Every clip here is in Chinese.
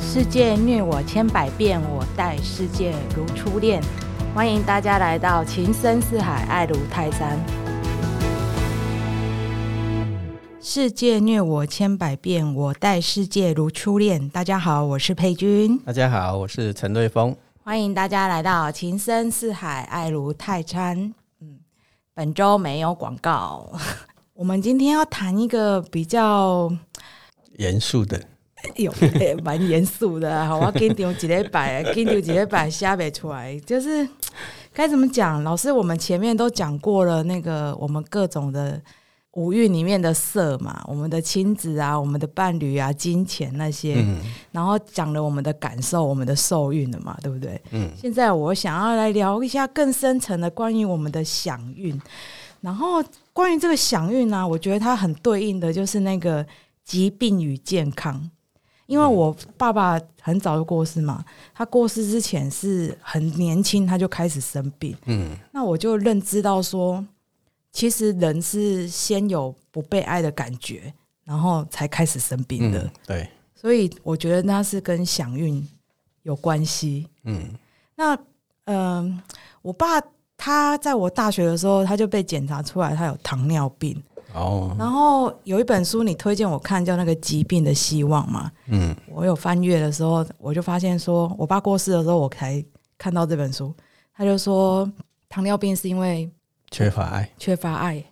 世界虐我千百遍，我待世界如初恋。欢迎大家来到情深似海，爱如泰山。世界虐我千百遍，我待世界如初恋。大家好，我是佩君。大家好，我是陈瑞峰。欢迎大家来到情深似海，爱如泰山。嗯，本周没有广告。我们今天要谈一个比较严肃的。有蛮严肃的，好，我给你丢几礼拜，给你丢几礼拜下不出来，就是该怎么讲？老师，我们前面都讲过了，那个我们各种的五蕴里面的色嘛，我们的亲子啊，我们的伴侣啊，金钱那些，然后讲了我们的感受，我们的受孕了嘛，对不对？嗯。现在我想要来聊一下更深层的关于我们的享运，然后关于这个享运呢，我觉得它很对应的就是那个疾病与健康。因为我爸爸很早就过世嘛，他过世之前是很年轻，他就开始生病。嗯，那我就认知到说，其实人是先有不被爱的感觉，然后才开始生病的。对，所以我觉得那是跟享运有关系。嗯，那嗯，我爸他在我大学的时候，他就被检查出来他有糖尿病。哦，然后有一本书你推荐我看，叫那个疾病的希望嘛。嗯，我有翻阅的时候，我就发现说，我爸过世的时候，我才看到这本书。他就说，糖尿病是因为缺乏爱，缺乏爱。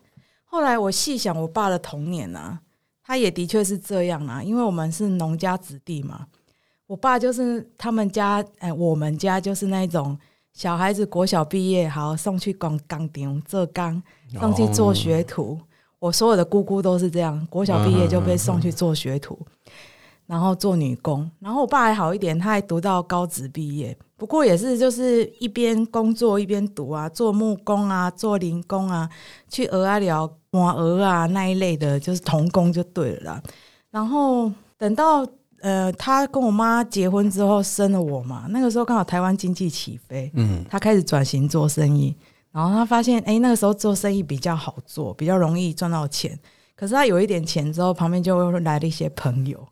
后来我细想我爸的童年啊，他也的确是这样啊，因为我们是农家子弟嘛。我爸就是他们家，哎，我们家就是那种小孩子国小毕业，好送去工钢厂做钢，送去做学徒。我所有的姑姑都是这样，国小毕业就被送去做学徒，然后做女工。然后我爸还好一点，他还读到高职毕业，不过也是就是一边工作一边读啊，做木工啊，做零工啊，去鹅啊寮磨鹅啊那一类的，就是童工就对了啦。然后等到呃他跟我妈结婚之后生了我嘛，那个时候刚好台湾经济起飞，嗯，他开始转型做生意。然后他发现，哎，那个时候做生意比较好做，比较容易赚到钱。可是他有一点钱之后，旁边就会来了一些朋友。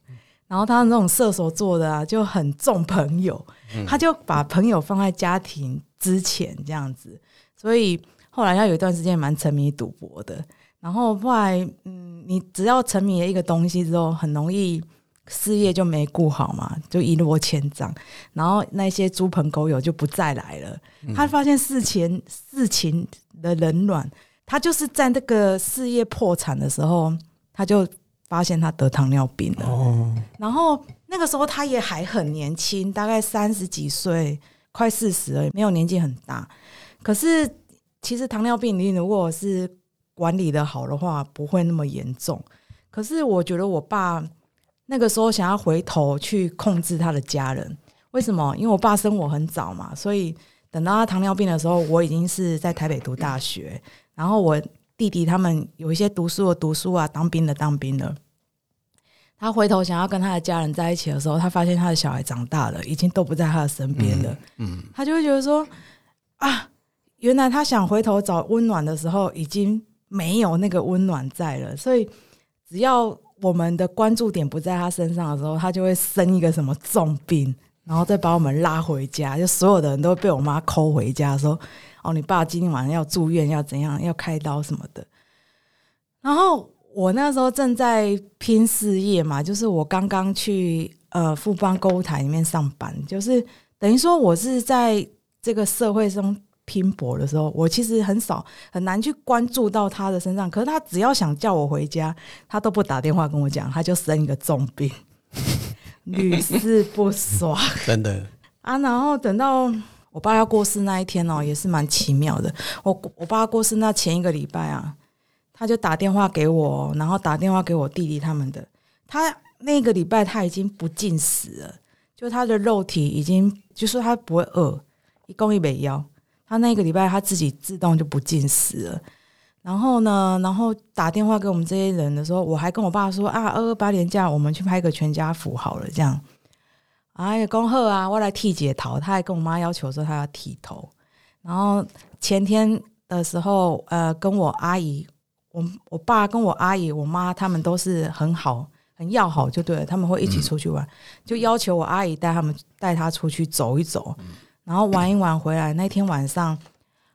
然后他那种射手座的啊，就很重朋友，他就把朋友放在家庭之前这样子。所以后来他有一段时间蛮沉迷赌博的。然后后来，嗯，你只要沉迷了一个东西之后，很容易。事业就没顾好嘛，就一落千丈，然后那些猪朋狗友就不再来了。他发现事情事情的冷暖，他就是在那个事业破产的时候，他就发现他得糖尿病了。哦，然后那个时候他也还很年轻，大概三十几岁，快四十了，没有年纪很大。可是其实糖尿病你如果是管理的好的话，不会那么严重。可是我觉得我爸。那个时候想要回头去控制他的家人，为什么？因为我爸生我很早嘛，所以等到他糖尿病的时候，我已经是在台北读大学，然后我弟弟他们有一些读书的读书啊，当兵的当兵的。他回头想要跟他的家人在一起的时候，他发现他的小孩长大了，已经都不在他的身边了。嗯，他就会觉得说啊，原来他想回头找温暖的时候，已经没有那个温暖在了，所以只要。我们的关注点不在他身上的时候，他就会生一个什么重病，然后再把我们拉回家。就所有的人都被我妈抠回家，说：“哦，你爸今天晚上要住院，要怎样，要开刀什么的。”然后我那时候正在拼事业嘛，就是我刚刚去呃富邦购物台里面上班，就是等于说我是在这个社会中。拼搏的时候，我其实很少很难去关注到他的身上。可是他只要想叫我回家，他都不打电话跟我讲，他就生一个重病，屡试不爽。真的啊！然后等到我爸要过世那一天哦，也是蛮奇妙的。我我爸过世那前一个礼拜啊，他就打电话给我，然后打电话给我弟弟他们的。他那个礼拜他已经不进食了，就他的肉体已经，就说他不会饿，一共一百腰。他那个礼拜他自己自动就不进食了，然后呢，然后打电话给我们这些人的时候，我还跟我爸说啊，二二八年假我们去拍个全家福好了，这样。哎呀，恭贺啊，我来剃姐头，他还跟我妈要求说他要剃头。然后前天的时候，呃，跟我阿姨，我我爸跟我阿姨、我妈他们都是很好、很要好，就对了。他们会一起出去玩，就要求我阿姨带他们带他出去走一走，然后玩一玩回来。那天晚上，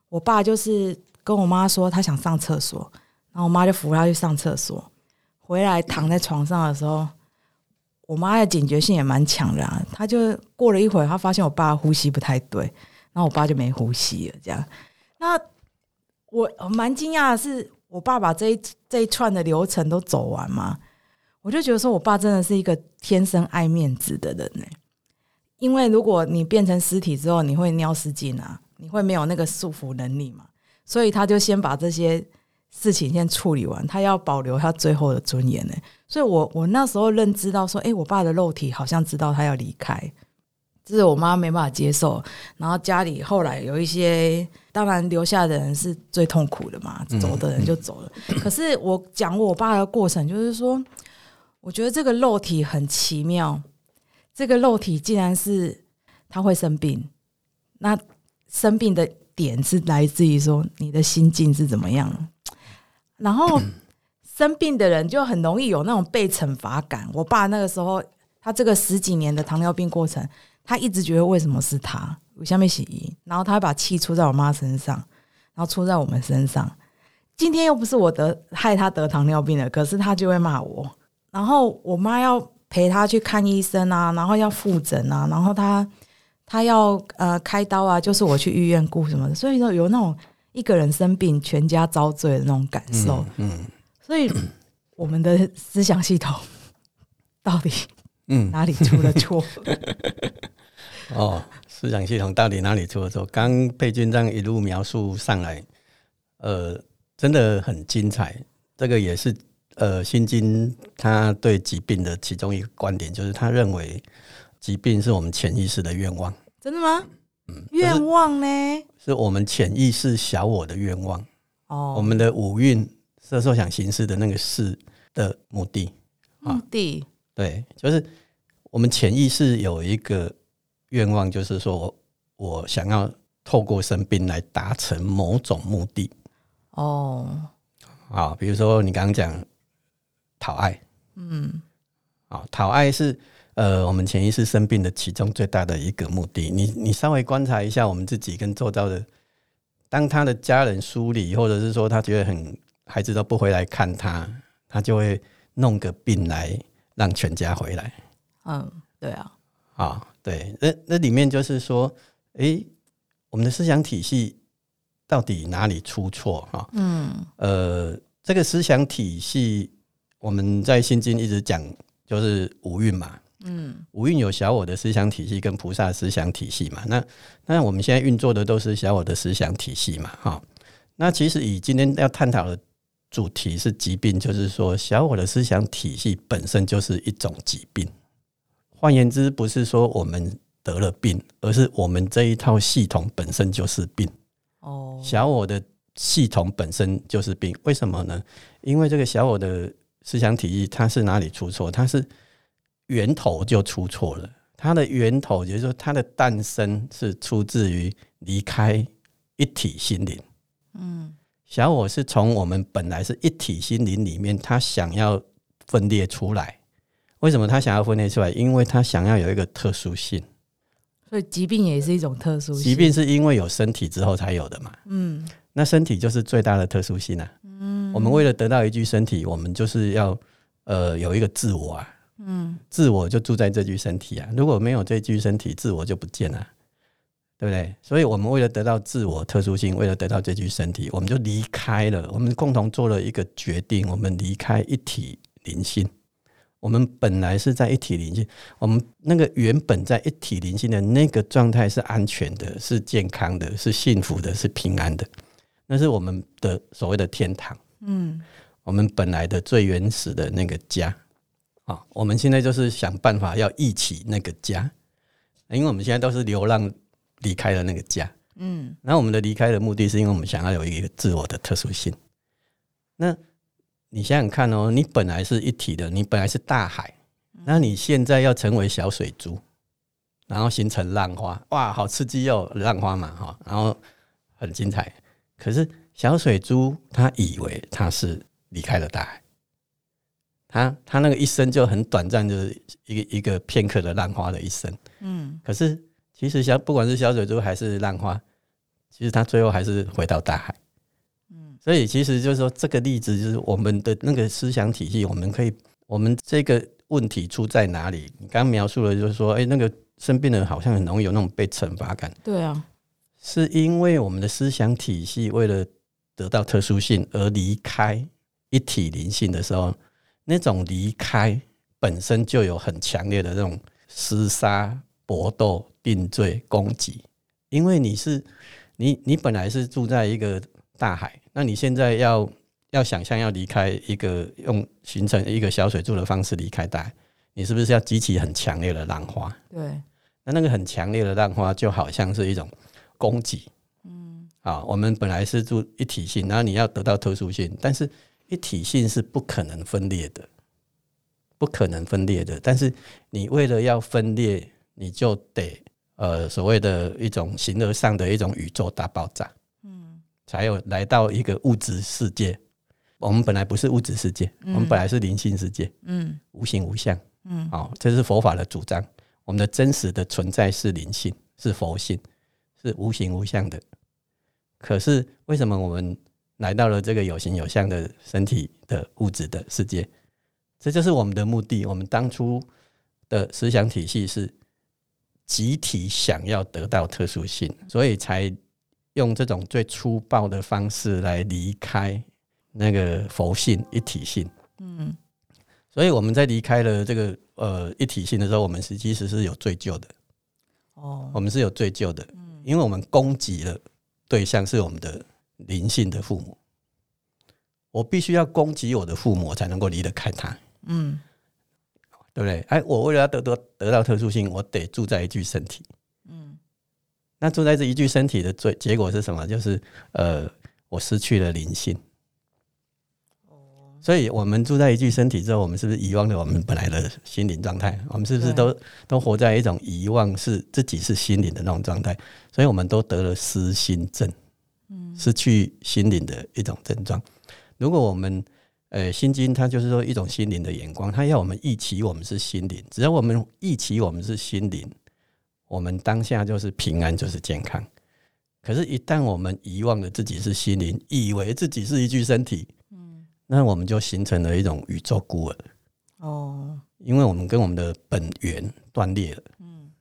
我爸就是跟我妈说他想上厕所，然后我妈就扶他去上厕所。回来躺在床上的时候，我妈的警觉性也蛮强的、啊。她就过了一会儿，她发现我爸呼吸不太对，然后我爸就没呼吸了。这样，那我蛮惊讶的是，我爸把这一这一串的流程都走完嘛，我就觉得说我爸真的是一个天生爱面子的人呢、因为如果你变成尸体之后，你会尿失禁啊，你会没有那个束缚能力嘛，所以他就先把这些事情先处理完，他要保留他最后的尊严呢、所以我我那时候认知到说，诶，我爸的肉体好像知道他要离开，这是我妈没办法接受。然后家里后来有一些，当然留下的人是最痛苦的嘛，走的人就走了。可是我讲我爸的过程，就是说，我觉得这个肉体很奇妙，这个肉体竟然是他会生病，那生病的点是来自于说你的心境是怎么样，然后生病的人就很容易有那种被惩罚感。我爸那个时候，他这个十几年的糖尿病过程，他一直觉得为什么是他，我下面洗衣，然后他会把气出在我妈身上，然后出在我们身上。今天又不是我得害他得糖尿病了，可是他就会骂我。然后我妈要陪他去看医生啊，然后要复诊啊，然后他他要呃开刀啊，就是我去医院顾什么的，所以说有那种一个人生病全家遭罪的那种感受。嗯所以我们的思想系统到底 嗯，哪里出了错？哦，思想系统到底哪里出了错？刚佩君这样一路描述上来，呃，真的很精彩。这个也是呃，心经他对疾病的其中一个观点，就是他认为疾病是我们潜意识的愿望，真的吗？嗯愿望呢？是我们潜意识小我的愿望。哦，我们的五蕴色受想行识的那个事的目的，目的对，就是我们潜意识有一个愿望，就是说我我想要透过生病来达成某种目的哦，啊，比如说你刚刚讲讨爱。嗯。啊，讨爱是呃我们潜意识生病的其中最大的一个目的。你你稍微观察一下我们自己跟周遭的，当他的家人疏离，或者是说他觉得很孩子都不回来看他，他就会弄个病来让全家回来。嗯，对啊，啊，对，那那里面就是说，诶，我们的思想体系到底哪里出错哈、嗯。呃，这个思想体系，我们在心经一直讲，就是五蕴嘛，嗯五蕴有小我的思想体系跟菩萨思想体系嘛。那那我们现在运作的都是小我的思想体系嘛，哈。那其实以今天要探讨的主题是疾病，就是说小我的思想体系本身就是一种疾病。换言之，不是说我们得了病，而是我们这一套系统本身就是病。哦，小我的系统本身就是病，为什么呢？因为这个小我的思想体系，它是哪里出错？它是源头就出错了。它的源头，也就是说，它的诞生是出自于离开一体心灵。嗯小我是从我们本来是一体心灵里面，他想要分裂出来。为什么他想要分裂出来？因为他想要有一个特殊性。所以疾病也是一种特殊性疾病是因为有身体之后才有的嘛？嗯那身体就是最大的特殊性啊。嗯我们为了得到一具身体，我们就是要呃有一个自我啊，嗯自我就住在这具身体啊。如果没有这具身体，自我就不见了，对不对？所以我们为了得到自我特殊性，为了得到这具身体，我们就离开了，我们共同做了一个决定，我们离开一体灵性。我们本来是在一体灵性，我们那个原本在一体灵性的那个状态是安全的，是健康的，是幸福的，是平安的，那是我们的所谓的天堂。嗯。我们本来的最原始的那个家。啊，我们现在就是想办法要忆起那个家，因为我们现在都是流浪离开了那个家。嗯。那我们的离开的目的是因为我们想要有一个自我的特殊性。那你想想看哦，你本来是一体的，你本来是大海，那你现在要成为小水珠，然后形成浪花，哇，好刺激哦，浪花嘛哈，然后很精彩。可是小水珠它以为它是离开了大海。他他那个一生就很短暂，就是一个一个片刻的浪花的一生。嗯可是其实小不管是小水珠还是浪花，其实它最后还是回到大海。嗯所以其实就是说，这个例子就是我们的那个思想体系，我们可以，我们这个问题出在哪里？你刚刚描述了，就是说，哎、那个生病的人好像很容易有那种被惩罚感，对啊，是因为我们的思想体系为了得到特殊性而离开一体灵性的时候，那种离开本身就有很强烈的这种厮杀、搏斗、定罪、攻击，因为你是你你本来是住在一个大海，那你现在要要想象要离开一个用形成一个小水柱的方式离开大海，你是不是要激起很强烈的浪花？对，那那个很强烈的浪花就好像是一种攻击，嗯啊，我们本来是住一体性，然后你要得到特殊性，但是一体性是不可能分裂的，不可能分裂的。但是你为了要分裂，你就得呃所谓的一种形而上的一种宇宙大爆炸，嗯才有来到一个物质世界。我们本来不是物质世界，嗯我们本来是灵性世界，嗯无形无相。嗯哦，这是佛法的主张。我们的真实的存在是灵性，是佛性，是无形无相的。可是为什么我们来到了这个有形有相的身体的物质的世界？这就是我们的目的。我们当初的思想体系是集体想要得到特殊性，所以才用这种最粗暴的方式来离开那个佛性一体性。嗯所以我们在离开了这个呃一体性的时候，我们是其实是有罪疚的，哦我们是有罪疚的，嗯因为我们攻击了对象是我们的灵性的父母，我必须要攻击我的父母，我才能够离得开他，嗯对不对？哎，我为了要得得得到特殊性，我得住在一具身体，嗯那住在这一具身体的最结果是什么？就是呃，我失去了灵性。所以，我们住在一具身体之后，我们是不是遗忘了我们本来的心灵状态？我们是不是都都活在一种遗忘是自己是心灵的那种状态？所以，我们都得了失心症，嗯失去心灵的一种症状。如果我们呃心经，它就是说一种心灵的眼光，它要我们忆起我们是心灵，只要我们忆起我们是心灵，我们当下就是平安，就是健康。可是，一旦我们遗忘了自己是心灵，以为自己是一具身体，嗯那我们就形成了一种宇宙孤儿，哦因为我们跟我们的本源断裂了，嗯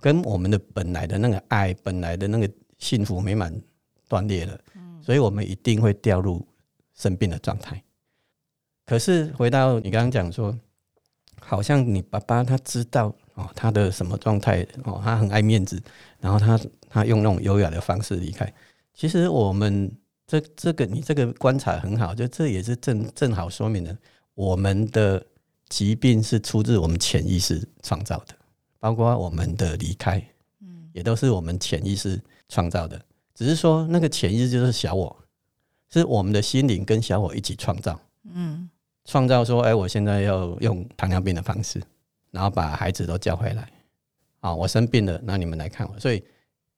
跟我们的本来的那个爱、本来的那个幸福美满断裂了，嗯所以我们一定会掉入生病的状态。可是回到你刚刚讲说，好像你爸爸他知道哦他的什么状态哦，他很爱面子，然后他他用那种优雅的方式离开。其实我们这这个你这个观察很好，就这也是正正好说明了我们的疾病是出自我们潜意识创造的，包括我们的离开，嗯也都是我们潜意识创造的。只是说那个潜意识就是小我，是我们的心灵跟小我一起创造，嗯创造说，哎，我现在要用糖尿病的方式，然后把孩子都叫回来。啊，我生病了，那你们来看我，所以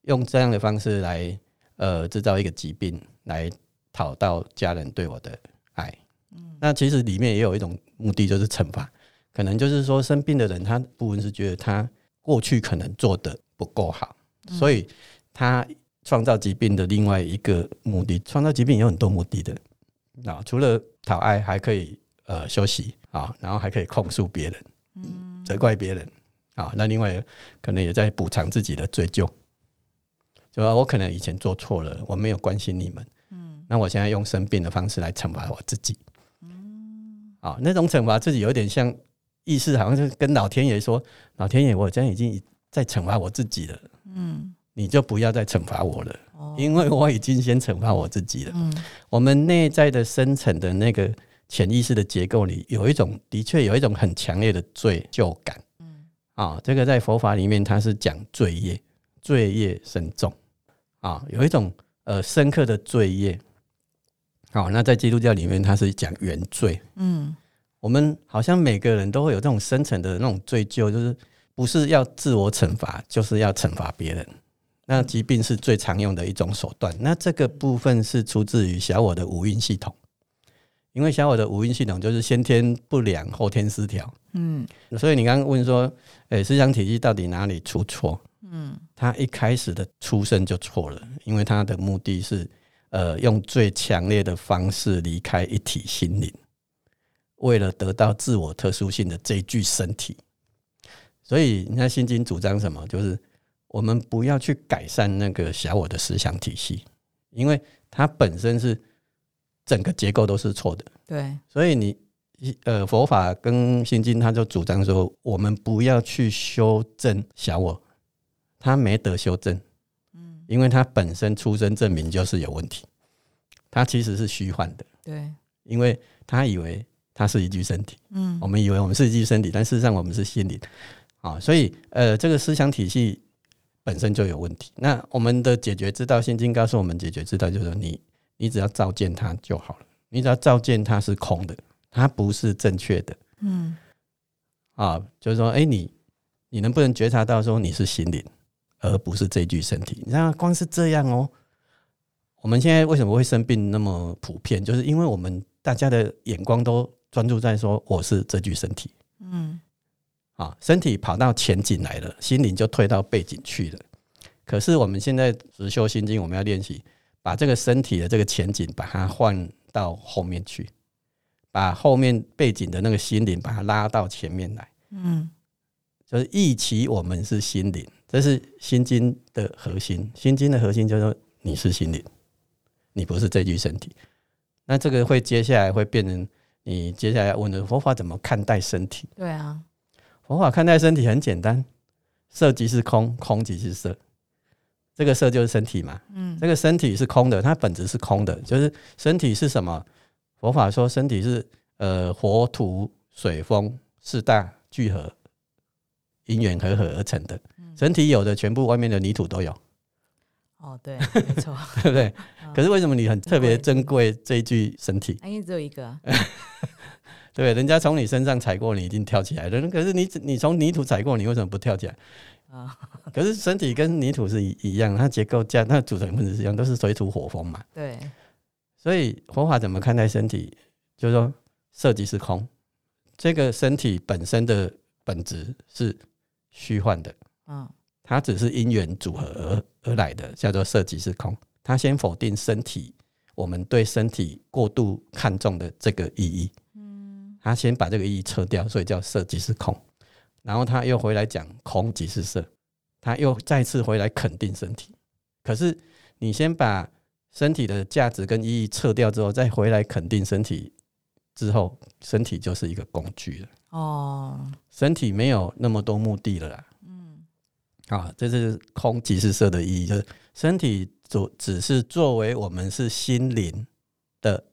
用这样的方式来呃制造一个疾病，来讨到家人对我的爱。嗯。那其实里面也有一种目的，就是惩罚，可能就是说生病的人，他部分是觉得他过去可能做的不够好，所以他创造疾病的另外一个目的，创造疾病有很多目的的。啊，除了讨爱，还可以呃休息啊，然后还可以控诉别人，嗯。责怪别人啊，那另外可能也在补偿自己的罪疚，就说我可能以前做错了，我没有关心你们，嗯那我现在用生病的方式来惩罚我自己，嗯啊，那种惩罚自己有点像意识，好像是跟老天爷说，老天爷，我现在已经在惩罚我自己了，嗯你就不要再惩罚我了，哦因为我已经先惩罚我自己了。嗯我们内在的深层的那个潜意识的结构里，有一种的确有一种很强烈的罪疚感嗯啊。这个在佛法里面，它是讲罪业，罪业深重啊，有一种呃深刻的罪业。好、那在基督教里面，它是讲原罪。嗯我们好像每个人都会有这种深层的那种罪疚，就是不是要自我惩罚，就是要惩罚别人。那疾病是最常用的一种手段。那这个部分是出自于小我的五蕴系统，因为小我的五蕴系统就是先天不良，后天失调。嗯所以你刚刚问说，诶、思想体系到底哪里出错？嗯他一开始的出生就错了，因为他的目的是，呃，用最强烈的方式离开一体心灵，为了得到自我特殊性的这一具身体。所以，你看《心经》主张什么？就是我们不要去改善那个小我的思想体系，因为它本身是整个结构都是错的。对，所以你呃，佛法跟心经，它就主张说，我们不要去修正小我，他没得修正，嗯因为他本身出生证明就是有问题，他其实是虚幻的，对，因为他以为他是一具身体，嗯。我们以为我们是一具身体，但事实上我们是心灵。啊，所以呃，这个思想体系本身就有问题。那我们的解决之道，现今告诉我们解决之道就是说你你只要照见它就好了，你只要照见它是空的，它不是正确的。嗯。啊，就是说，哎、你你能不能觉察到说你是心灵，而不是这具身体？你知道，光是这样哦。我们现在为什么会生病那么普遍？就是因为我们大家的眼光都专注在说我是这具身体嗯啊，身体跑到前景来了，心灵就退到背景去了。可是我们现在实修心经，我们要练习把这个身体的这个前景把它换到后面去，把后面背景的那个心灵把它拉到前面来。嗯就是忆起我们是心灵，这是心经的核心。心经的核心就是说你是心灵，你不是这具身体。那这个会接下来会变成你接下来要问的佛法怎么看待身体？对啊，佛法看待身体很简单，色即是空，空即是色。这个色就是身体嘛，嗯这个身体是空的，它本质是空的，就是身体是什么？佛法说身体是呃火土水风四大聚合，因缘合合而成的。身体有的全部外面的泥土都有，哦对，没错，对不对？嗯可是为什么你很特别珍珍贵这一具身体？因为只有一个啊，对？人家从你身上踩过，你一定跳起来了。可是你你从泥土踩过，你为什么不跳起来？啊，可是身体跟泥土是一一样，它结构架、它组成分子是一样，都是水土火风嘛。对，所以佛法怎么看待身体？就是说，色即是空，这个身体本身的本质是虚幻的，嗯它只是因缘组合而而来的，叫做色即是空。它先否定身体，我们对身体过度看重的这个意义，嗯他先把这个意义撤掉，所以叫色即是空。然后他又回来讲空即是色，他又再次回来肯定身体。可是你先把身体的价值跟意义撤掉之后，再回来肯定身体之后，身体就是一个工具了。哦，身体没有那么多目的了啦。嗯啊，这是空即是色的意义，就是身体只只是作为我们是心灵的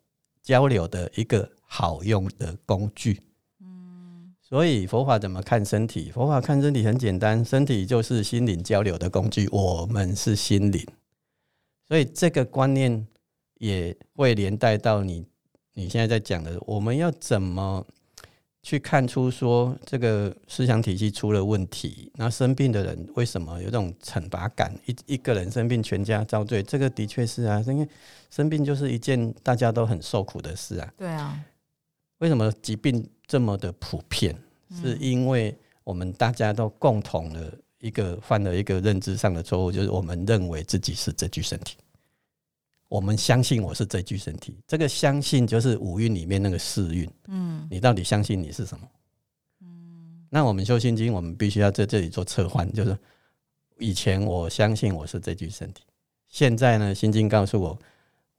交流的一个好用的工具。嗯所以佛法怎么看身体？佛法看身体很简单，身体就是心灵交流的工具，我们是心灵。所以这个观念也会连带到你你现在在讲的，我们要怎么去看出说这个思想体系出了问题？那生病的人为什么有这种惩罚感？一一个人生病，全家遭罪，这个的确是啊，因为生病就是一件大家都很受苦的事啊。对啊，为什么疾病这么的普遍？是因为我们大家都共同的一个犯了一个认知上的错误，就是我们认为自己是这具身体，我们相信我是这具身体。这个相信就是五蕴里面那个四蕴，嗯你到底相信你是什么？嗯那我们修心经，我们必须要在这里做撤换，就是以前我相信我是这具身体，现在呢，心经告诉我，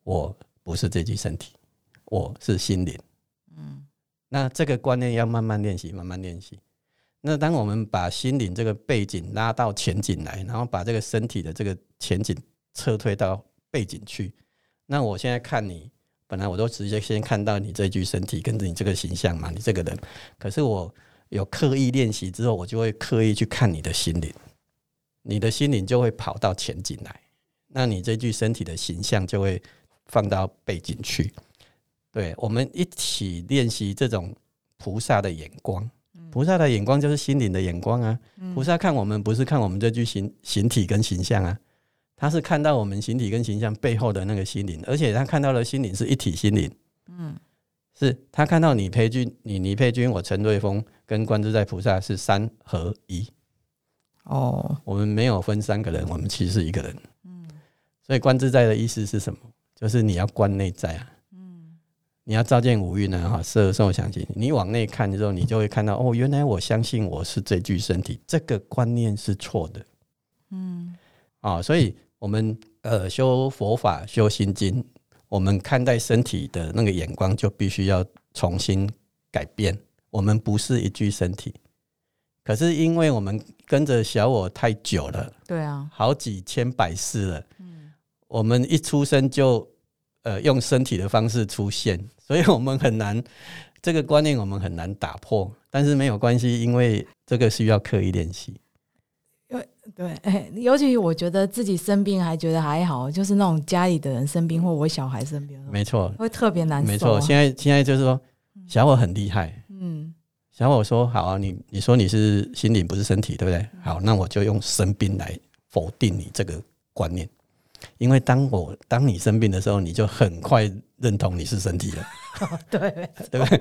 我不是这具身体，我是心灵。嗯那这个观念要慢慢练习，慢慢练习。那当我们把心灵这个背景拉到前景来，然后把这个身体的这个前景撤退到背景去，那我现在看你，本来我都直接先看到你这具身体跟着你这个形象嘛，你这个人。可是我有刻意练习之后，我就会刻意去看你的心灵，你的心灵就会跑到前景来，那你这具身体的形象就会放到背景去。对，我们一起练习这种菩萨的眼光。菩萨的眼光就是心灵的眼光啊。菩萨看我们不是看我们这具形形体跟形象啊，他是看到我们形体跟形象背后的那个心灵，而且他看到的心灵是一体心灵，嗯是他看到你裴君，你倪佩君，我陈瑞峰跟观自在菩萨是三合一。哦，我们没有分三个人，我们其实是一个人。嗯，所以观自在的意思是什么？就是你要观内在啊。嗯，你要照见五蕴呢，哈，色受想行。你往内看的时候，你就会看到，哦，原来我相信我是这具身体，这个观念是错的。嗯，啊，所以我们呃修佛法、修心经，我们看待身体的那个眼光就必须要重新改变。我们不是一具身体。可是因为我们跟着小我太久了，对啊，好几千百世了，嗯，我们一出生就呃用身体的方式出现，所以我们很难这个观念我们很难打破。但是没有关系，因为这个需要刻意练习。对，尤其我觉得自己生病还觉得还好，就是那种家里的人生病或我小孩生病，没错，会特别难受。没错，现在现在就是说小我很厉害，嗯。小我说：“好啊，你你说你是心灵不是身体，对不对？好，那我就用生病来否定你这个观念，因为当我当你生病的时候，你就很快认同你是身体了。对对不对？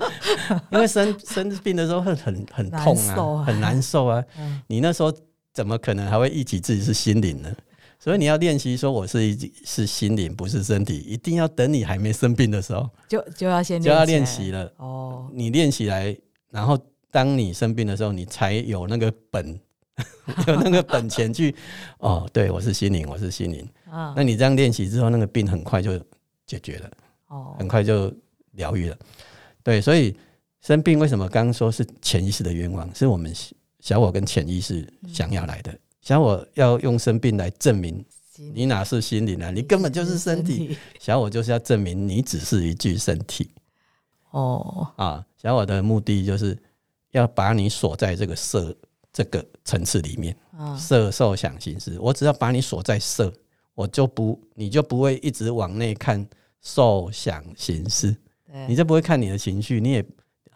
因为生生病的时候会很很痛啊，很难受啊。你那时候怎么可能还会忆起自己是心灵呢？所以你要练习说我是一是心灵，不是身体，一定要等你还没生病的时候，就就要先就要练习了。哦，你练起来。”然后，当你生病的时候，你才有那个本，有那个本钱去 哦。对我是心灵，我是心灵。啊，那你这样练习之后，那个病很快就解决了，哦，很快就疗愈了。对，所以生病为什么刚刚说是潜意识的愿望？是我们小我跟潜意识想要来的。小我要用生病来证明你哪是心灵啊？你根本就是身体。小我就是要证明你只是一具身体。哦，啊。小我的目的就是要把你锁在这个色这个层次里面，色受想行识。我只要把你锁在色，我就不，你就不会一直往内看受想行识，你就不会看你的情绪，你也。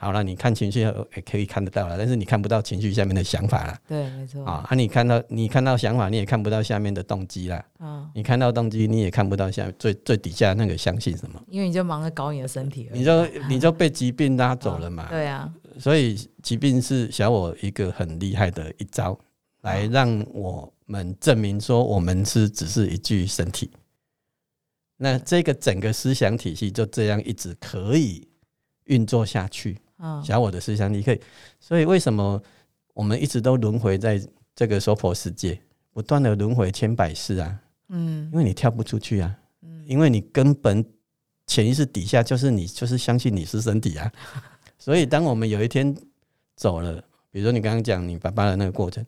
好了，你看情绪也可以看得到了，但是你看不到情绪下面的想法了。对，没错。啊，啊，你看到你看到想法，你也看不到下面的动机啦。啊，你看到动机，你也看不到下最最底下那个相信什么。因为你就忙着搞你的身体，你就你就被疾病拉走了嘛。对啊。所以疾病是小我一个很厉害的一招，来让我们证明说我们是只是一具身体。那这个整个思想体系就这样一直可以运作下去。小我的思想，你可以，所以为什么我们一直都轮回在这个娑婆世界，不断的轮回千百世啊？嗯，因为你跳不出去啊，嗯，因为你根本潜意识底下就是你，就是相信你是身体啊，所以当我们有一天走了，比如说你刚刚讲你爸爸的那个过程，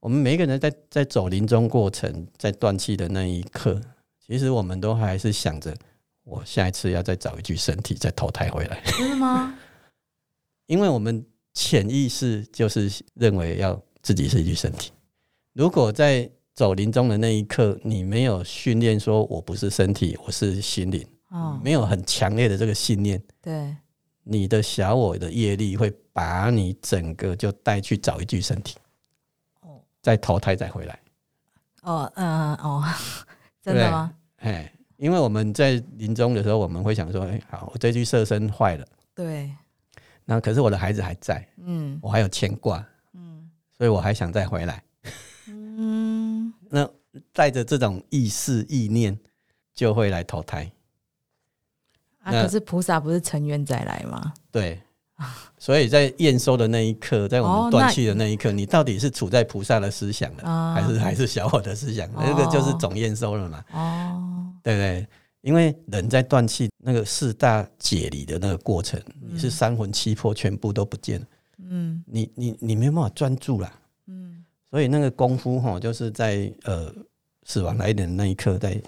我们每一个人在在走临终过程，在断气的那一刻，其实我们都还是想着，我下一次要再找一具身体再投胎回来，真的吗？因为我们潜意识就是认为要自己是一具身体。如果在走临终的那一刻，你没有训练说我不是身体，我是心灵，哦，没有很强烈的这个信念，对，你的小我的业力会把你整个就带去找一具身体，哦，再投胎再回来。哦，嗯，哦，真的吗？哎，因为我们在临终的时候，我们会想说，哎，好，我这具色身坏了，对。那可是我的孩子还在，嗯，我还有牵挂，嗯，所以我还想再回来，嗯，那带着这种意识意念就会来投胎。啊，可是菩萨不是成缘再来吗？对，所以在验收的那一刻，在我们断气的那一刻，你到底是处在菩萨的思想了，还是还是小我的思想？那个就是总验收了嘛？哦，对不对？因为人在断气那个四大解离的那个过程，你是三魂七魄全部都不见了，嗯，你你你没有办法专注啦，嗯，所以那个功夫哈，就是在呃死亡来临那一刻在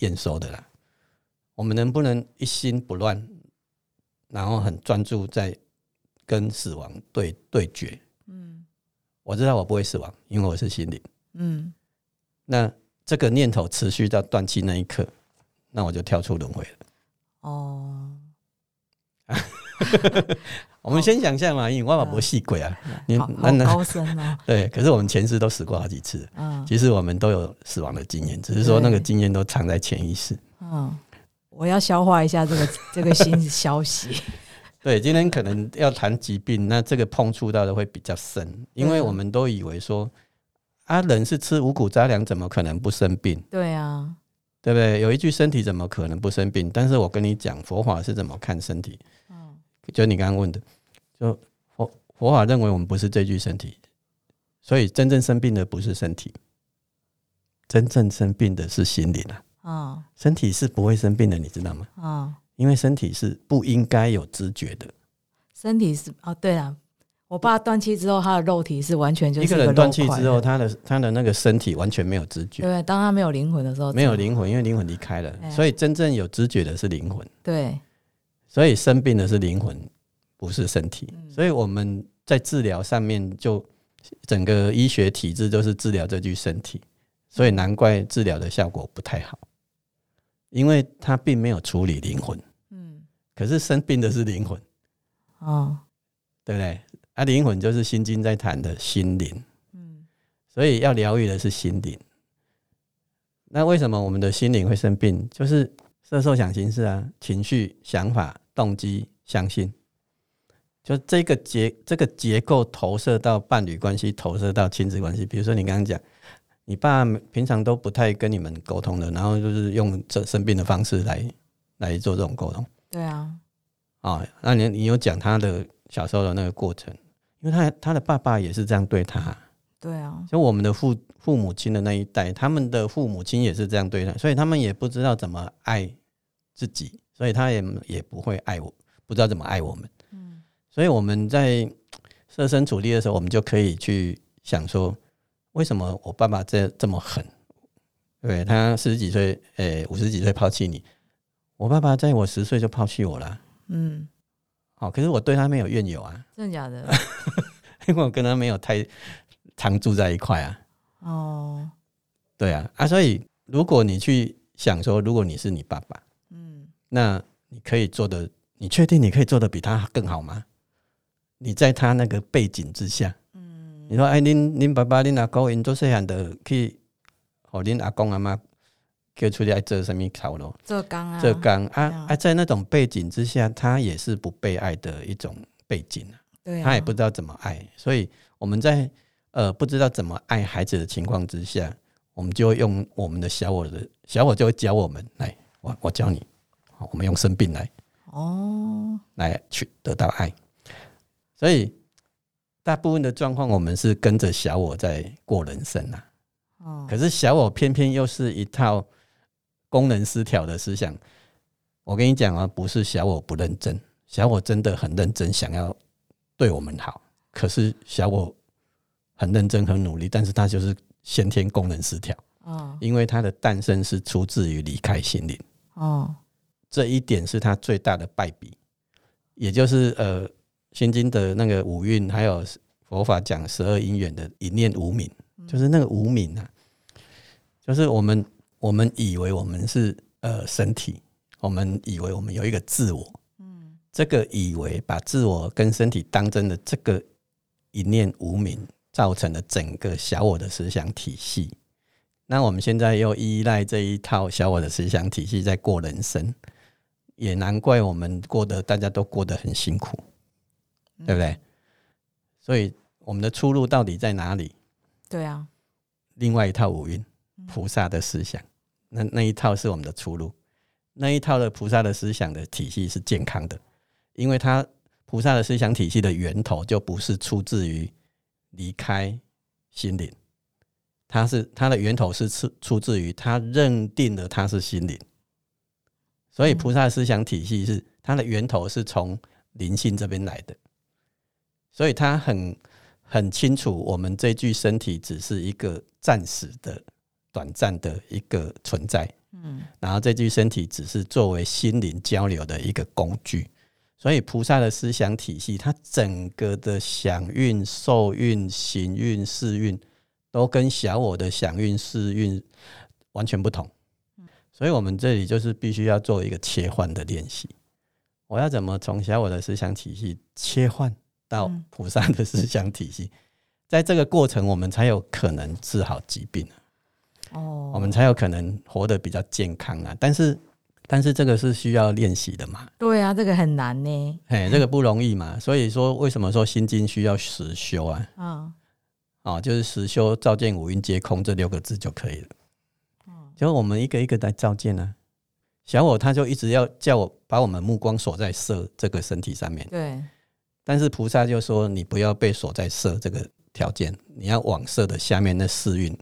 验收的啦。我们能不能一心不乱，然后很专注在跟死亡对对决？嗯，我知道我不会死亡，因为我是心灵，嗯，那这个念头持续到断气那一刻。那我就跳出轮回了。哦，我们先想象嘛，因为万法不戏鬼啊，你很高深啊。对，可是我们前世都死过好几次，嗯，其实我们都有死亡的经验，只是说那个经验都藏在潜意识。嗯，我要消化一下这个这个新消息。对，今天可能要谈疾病，那这个碰触到的会比较深，因为我们都以为说，啊，人是吃五谷杂粮，怎么可能不生病？对啊，对不对？有一句身体怎么可能不生病？但是我跟你讲，佛法是怎么看身体？嗯，就你刚刚问的，就佛佛法认为我们不是这具身体，所以真正生病的不是身体，真正生病的是心灵啊。啊，身体是不会生病的，你知道吗？啊。因为身体是不应该有知觉的，身体是哦，对啊，我爸断气之后，他的肉体是完全就是一个人断气之后，他的他的那个身体完全没有知觉。对，当他没有灵魂的时候，没有灵魂，因为灵魂离开了，所以真正有知觉的是灵魂。对，所以生病的是灵魂，不是身体。所以我们在治疗上面，就整个医学体制都是治疗这具身体，所以难怪治疗的效果不太好。因为他并没有处理灵魂，嗯，可是生病的是灵魂，哦，对不对？啊，灵魂就是心经在谈的心灵，嗯，所以要疗愈的是心灵。那为什么我们的心灵会生病？就是色受想行识啊，情绪、想法、动机、相信，就这个结这个结构投射到伴侣关系，投射到亲子关系。比如说你刚刚讲。你爸平常都不太跟你们沟通的，然后就是用这生病的方式来来做这种沟通。对啊，啊，那你你有讲他的小时候的那个过程，因为他他的爸爸也是这样对他。对啊，就我们的父父母亲的那一代，他们的父母亲也是这样对他，所以他们也不知道怎么爱自己，所以他也也不会爱我，不知道怎么爱我们。嗯，所以我们在设身处地的时候，我们就可以去想说。为什么我爸爸这这么狠？对他四十几岁，诶，五十几岁抛弃你。我爸爸在我十岁就抛弃我了。嗯，好，可是我对他没有怨尤啊。真的假的？因为我跟他没有太常住在一块啊。哦，对啊，啊，所以如果你去想说，如果你是你爸爸，嗯，那你可以做的，你确定你可以做的比他更好吗？你在他那个背景之下。嗯你说，哎，您您爸爸、您阿公因做细汉的去，哦，您阿公阿妈叫出来做什么操咯？做工啊，做工啊！啊，在那种背景之下，他也是不被爱的一种背景啊。对，他也不知道怎么爱，所以我们在呃不知道怎么爱孩子的情况之下，我们就会用我们的小我的小我就会教我们来，我我教你，好，我们用生病来哦，来去得到爱，所以。大部分的状况，我们是跟着小我在过人生呐。哦，可是小我偏偏又是一套功能失调的思想。我跟你讲啊，不是小我不认真，小我真的很认真，想要对我们好。可是小我很认真、很努力，但是他就是先天功能失调。哦，因为他的诞生是出自于离开心灵。哦，这一点是他最大的败笔，也就是呃。心经的那个五蕴，还有佛法讲十二因缘的一念无明，就是那个无明啊，就是我们我们以为我们是呃身体，我们以为我们有一个自我，嗯，这个以为把自我跟身体当真的这个一念无明，造成了整个小我的思想体系。那我们现在又依赖这一套小我的思想体系在过人生，也难怪我们过得大家都过得很辛苦。对不对？所以我们的出路到底在哪里？对啊，另外一套五蕴菩萨的思想，那那一套是我们的出路。那一套的菩萨的思想的体系是健康的，因为他菩萨的思想体系的源头就不是出自于离开心灵，它是它的源头是出出自于他认定了他是心灵，所以菩萨思想体系是它的源头是从灵性这边来的。所以他很很清楚，我们这具身体只是一个暂时的、短暂的一个存在。嗯，然后这具身体只是作为心灵交流的一个工具。所以菩萨的思想体系，它整个的想运、受运、行运、事运，都跟小我的想运、事运完全不同。所以我们这里就是必须要做一个切换的练习。我要怎么从小我的思想体系切换？到菩萨的思想体系，在这个过程，我们才有可能治好疾病哦，我们才有可能活得比较健康啊。但是但是这个是需要练习的嘛，对啊，这个很难呢。哎，这个不容易嘛，所以说为什么说心经需要实修啊？嗯啊，就是实修照见五蕴皆空这六个字就可以了。就我们一个一个来照见啊。小我他就一直要叫我把我们目光锁在色这个身体上面，对，但是菩萨就说你不要被锁在色这个条件，你要往色的下面那四蕴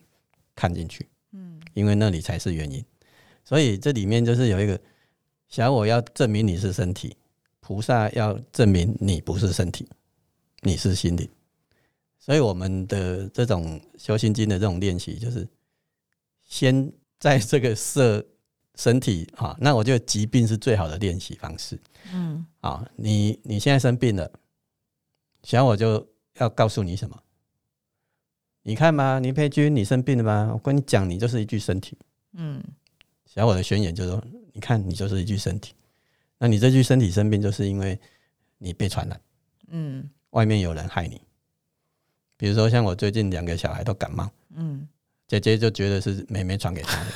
看进去，嗯因为那里才是原因。所以这里面就是有一个小我要证明你是身体，菩萨要证明你不是身体，你是心灵。所以我们的这种修心经的这种练习，就是先在这个色身体啊，那我觉得疾病是最好的练习方式嗯啊。你你现在生病了，小我就要告诉你什么？你看吧，倪佩君，你生病了吧？我跟你讲，你就是一具身体。嗯小我的宣言就说：“你看，你就是一具身体。那你这具身体生病，就是因为你被传染，嗯外面有人害你。比如说，像我最近两个小孩都感冒，嗯，姐姐就觉得是妹妹传给她的，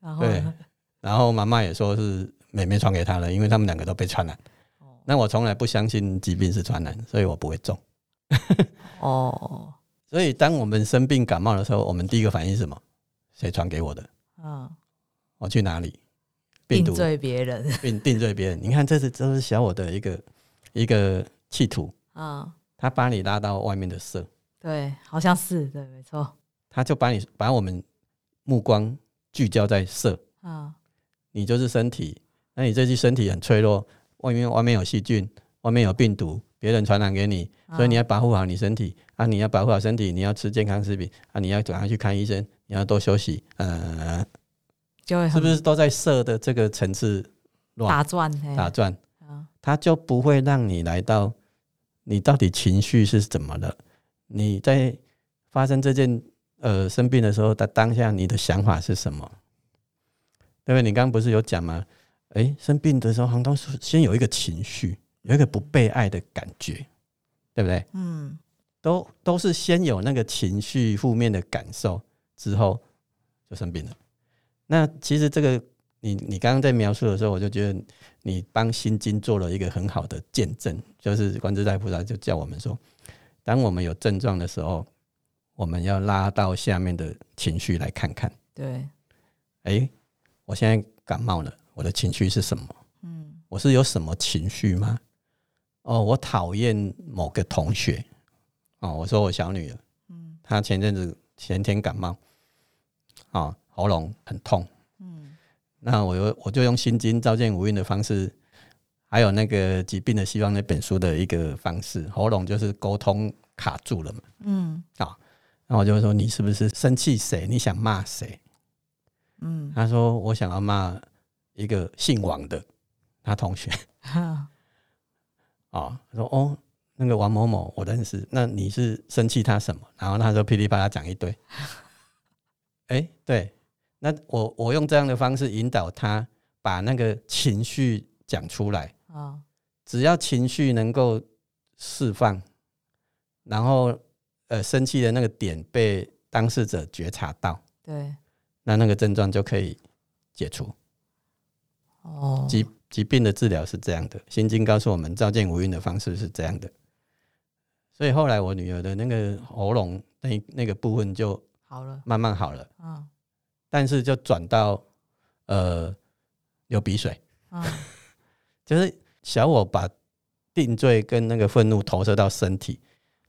然后对呢然后妈妈也说是妹妹传给她的，因为他们两个都被传染。那我从来不相信疾病是传染，所以我不会中。哦，所以，当我们生病感冒的时候，我们第一个反应是什么？谁传给我的？嗯，我去哪里？病毒。定罪别人，病定罪别人。你看，这是这是小我的一个一个企图，啊，他把你拉到外面的色，对，好像是对，没错，他就把你把我们目光聚焦在色，嗯。你就是身体，那你这具身体很脆弱，外面外面有细菌，外面有病毒，别人传染给你，所以你要保护好你身体啊！你要保护好身体，你要吃健康食品啊！你要赶快去看医生，你要多休息，呃，就是不是都在色的这个层次乱打转？打转？嗯它就不会让你来到你到底情绪是怎么了？你在发生这件呃生病的时候的当下，你的想法是什么？对不对？你刚刚不是有讲吗？诶，生病的时候，好像都是先有一个情绪，有一个不被爱的感觉，对不对？嗯都都是先有那个情绪负面的感受之后就生病了。那其实这个你你刚刚在描述的时候，我就觉得你帮心经做了一个很好的见证，就是观自在菩萨就叫我们说，当我们有症状的时候，我们要拉到下面的情绪来看看。对，诶，我现在感冒了，我的情绪是什么？嗯我是有什么情绪吗？哦，我讨厌某个同学。哦，我说我小女儿，嗯她前阵子前天感冒，啊、喉咙很痛。嗯那我又我就用心经照见五蕴的方式，还有那个疾病的希望那本书的一个方式，喉咙就是沟通卡住了嘛。嗯然后我就会说你是不是生气谁？你想骂谁？嗯他说我想要骂一个姓王的他同学。哈 啊、他说哦，那个王某某我认识，那你是生气他什么？然后他说噼里啪啦讲一堆。哎、对，那我我用这样的方式引导他把那个情绪讲出来，啊只要情绪能够释放，然后呃生气的那个点被当事者觉察到，对那那个症状就可以解除。哦疾疾病的治疗是这样的，《心经》告诉我们照见五蕴的方式是这样的。所以后来我女儿的那个喉咙那那个部分就好了慢慢好了，嗯但是就转到呃流鼻水，嗯 就是小我把定罪跟那个愤怒投射到身体，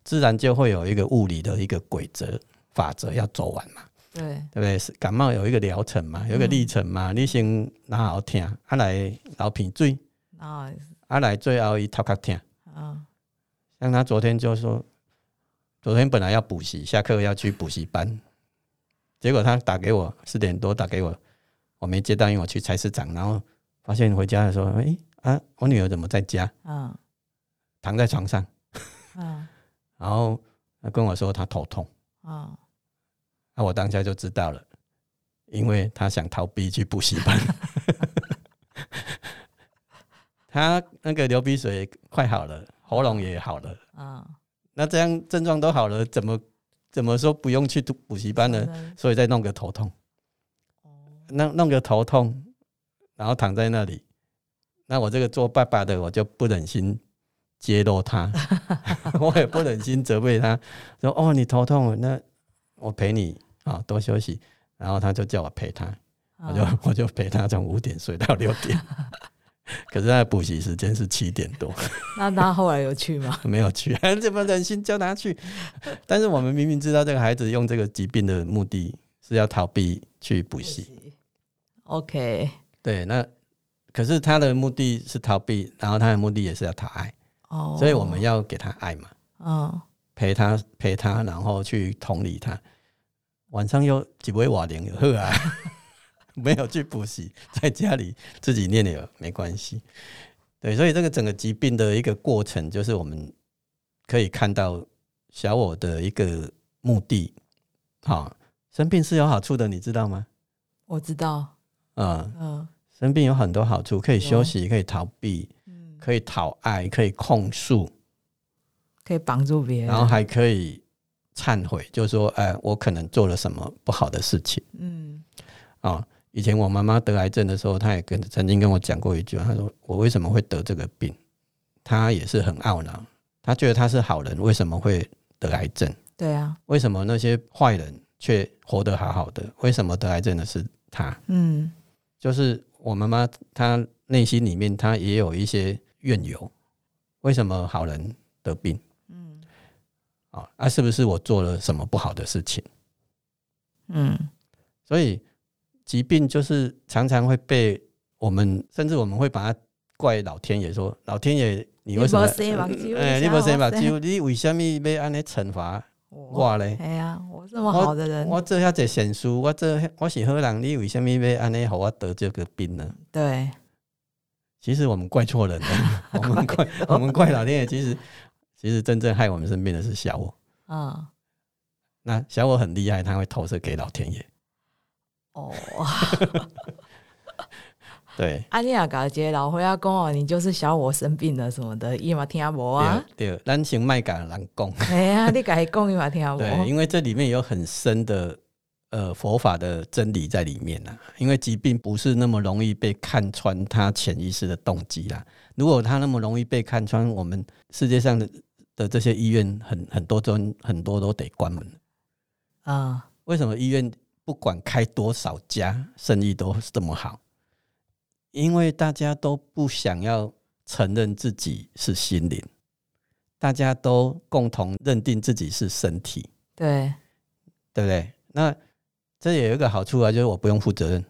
自然就会有一个物理的一个规则法则要走完嘛。对。对不对？是感冒有一个疗程嘛，有一个历程嘛。你先拿好听，啊来流鼻水，啊啊来最后一头壳痛。嗯。像他昨天就说，昨天本来要补习，下课要去补习班，结果他打给我四点多打给我，我没接到，因为我去菜市场，然后发现回家的时候，哎、啊，我女儿怎么在家，嗯。躺在床上，嗯。然后他跟我说他头痛，嗯那、我当下就知道了，因为他想逃避去补习班。他那个流鼻水快好了，喉咙也好了，嗯，那这样症状都好了，怎么怎么说不用去读补习班呢？呢？所以再弄个头痛，弄弄个头痛，然后躺在那里，那我这个做爸爸的我就不忍心揭露他，我也不忍心责备他，说哦你头痛，那我陪你啊多休息，然后他就叫我陪他，我就 我就陪他从五点睡到六点。可是他的补习时间是七点多，那他后来有去吗？没有去，怎么忍心叫他去？但是我们明明知道这个孩子用这个疾病的目的是要逃避去补习。OK，对，那可是他的目的是逃避，然后他的目的也是要讨爱。哦，所以我们要给他爱嘛，嗯，陪他陪他，然后去同理他。晚上又几位瓦林喝啊。没有去补习，在家里自己念也没关系。对，所以这个整个疾病的一个过程，就是我们可以看到小我的一个目的。好，生病是有好处的，你知道吗？我知道。嗯嗯，生病有很多好处，可以休息，可以逃避，可以讨爱，可以控诉，可以帮助别人，然后还可以忏悔，就是说，哎，我可能做了什么不好的事情。嗯，啊。以前我妈妈得癌症的时候，她也跟曾经跟我讲过一句话，她说：“我为什么会得这个病？”她也是很懊恼，她觉得她是好人，为什么会得癌症？对啊，为什么那些坏人却活得好好的？为什么得癌症的是她？嗯，就是我妈妈她内心里面她也有一些怨尤，为什么好人得病？嗯，啊，啊，是不是我做了什么不好的事情？嗯，所以。疾病就是常常会被我们，甚至我们会把它怪老天爷，说老天爷你为什么？哎，你不生目睭，你为什么要安尼惩罚我嘞？哎呀，我这么好的人，我做遐济善事，我这我是好人，你为什么要安尼和我得这个病呢？对，其实我们怪错人了，我们怪我们怪老天爷，其实其实真正害我们生病的是小我。嗯，那小我很厉害，他会投射给老天爷。哦，对，阿尼亚搞杰老灰阿公哦，你就是小我生病了什么的，伊嘛听无啊？对，咱先卖甲人讲。哎呀，你甲伊讲伊嘛听无？对，因为这里面有很深的呃佛法的真理在里面呐。因为疾病不是那么容易被看穿他潜意识的动机啦。如果他那么容易被看穿，我们世界上的的这些医院很很多都很多都得关门啊？为什么医院？不管开多少家，生意都这么好，因为大家都不想要承认自己是心灵，大家都共同认定自己是身体，对对不对？那这也有一个好处啊，就是我不用负责任。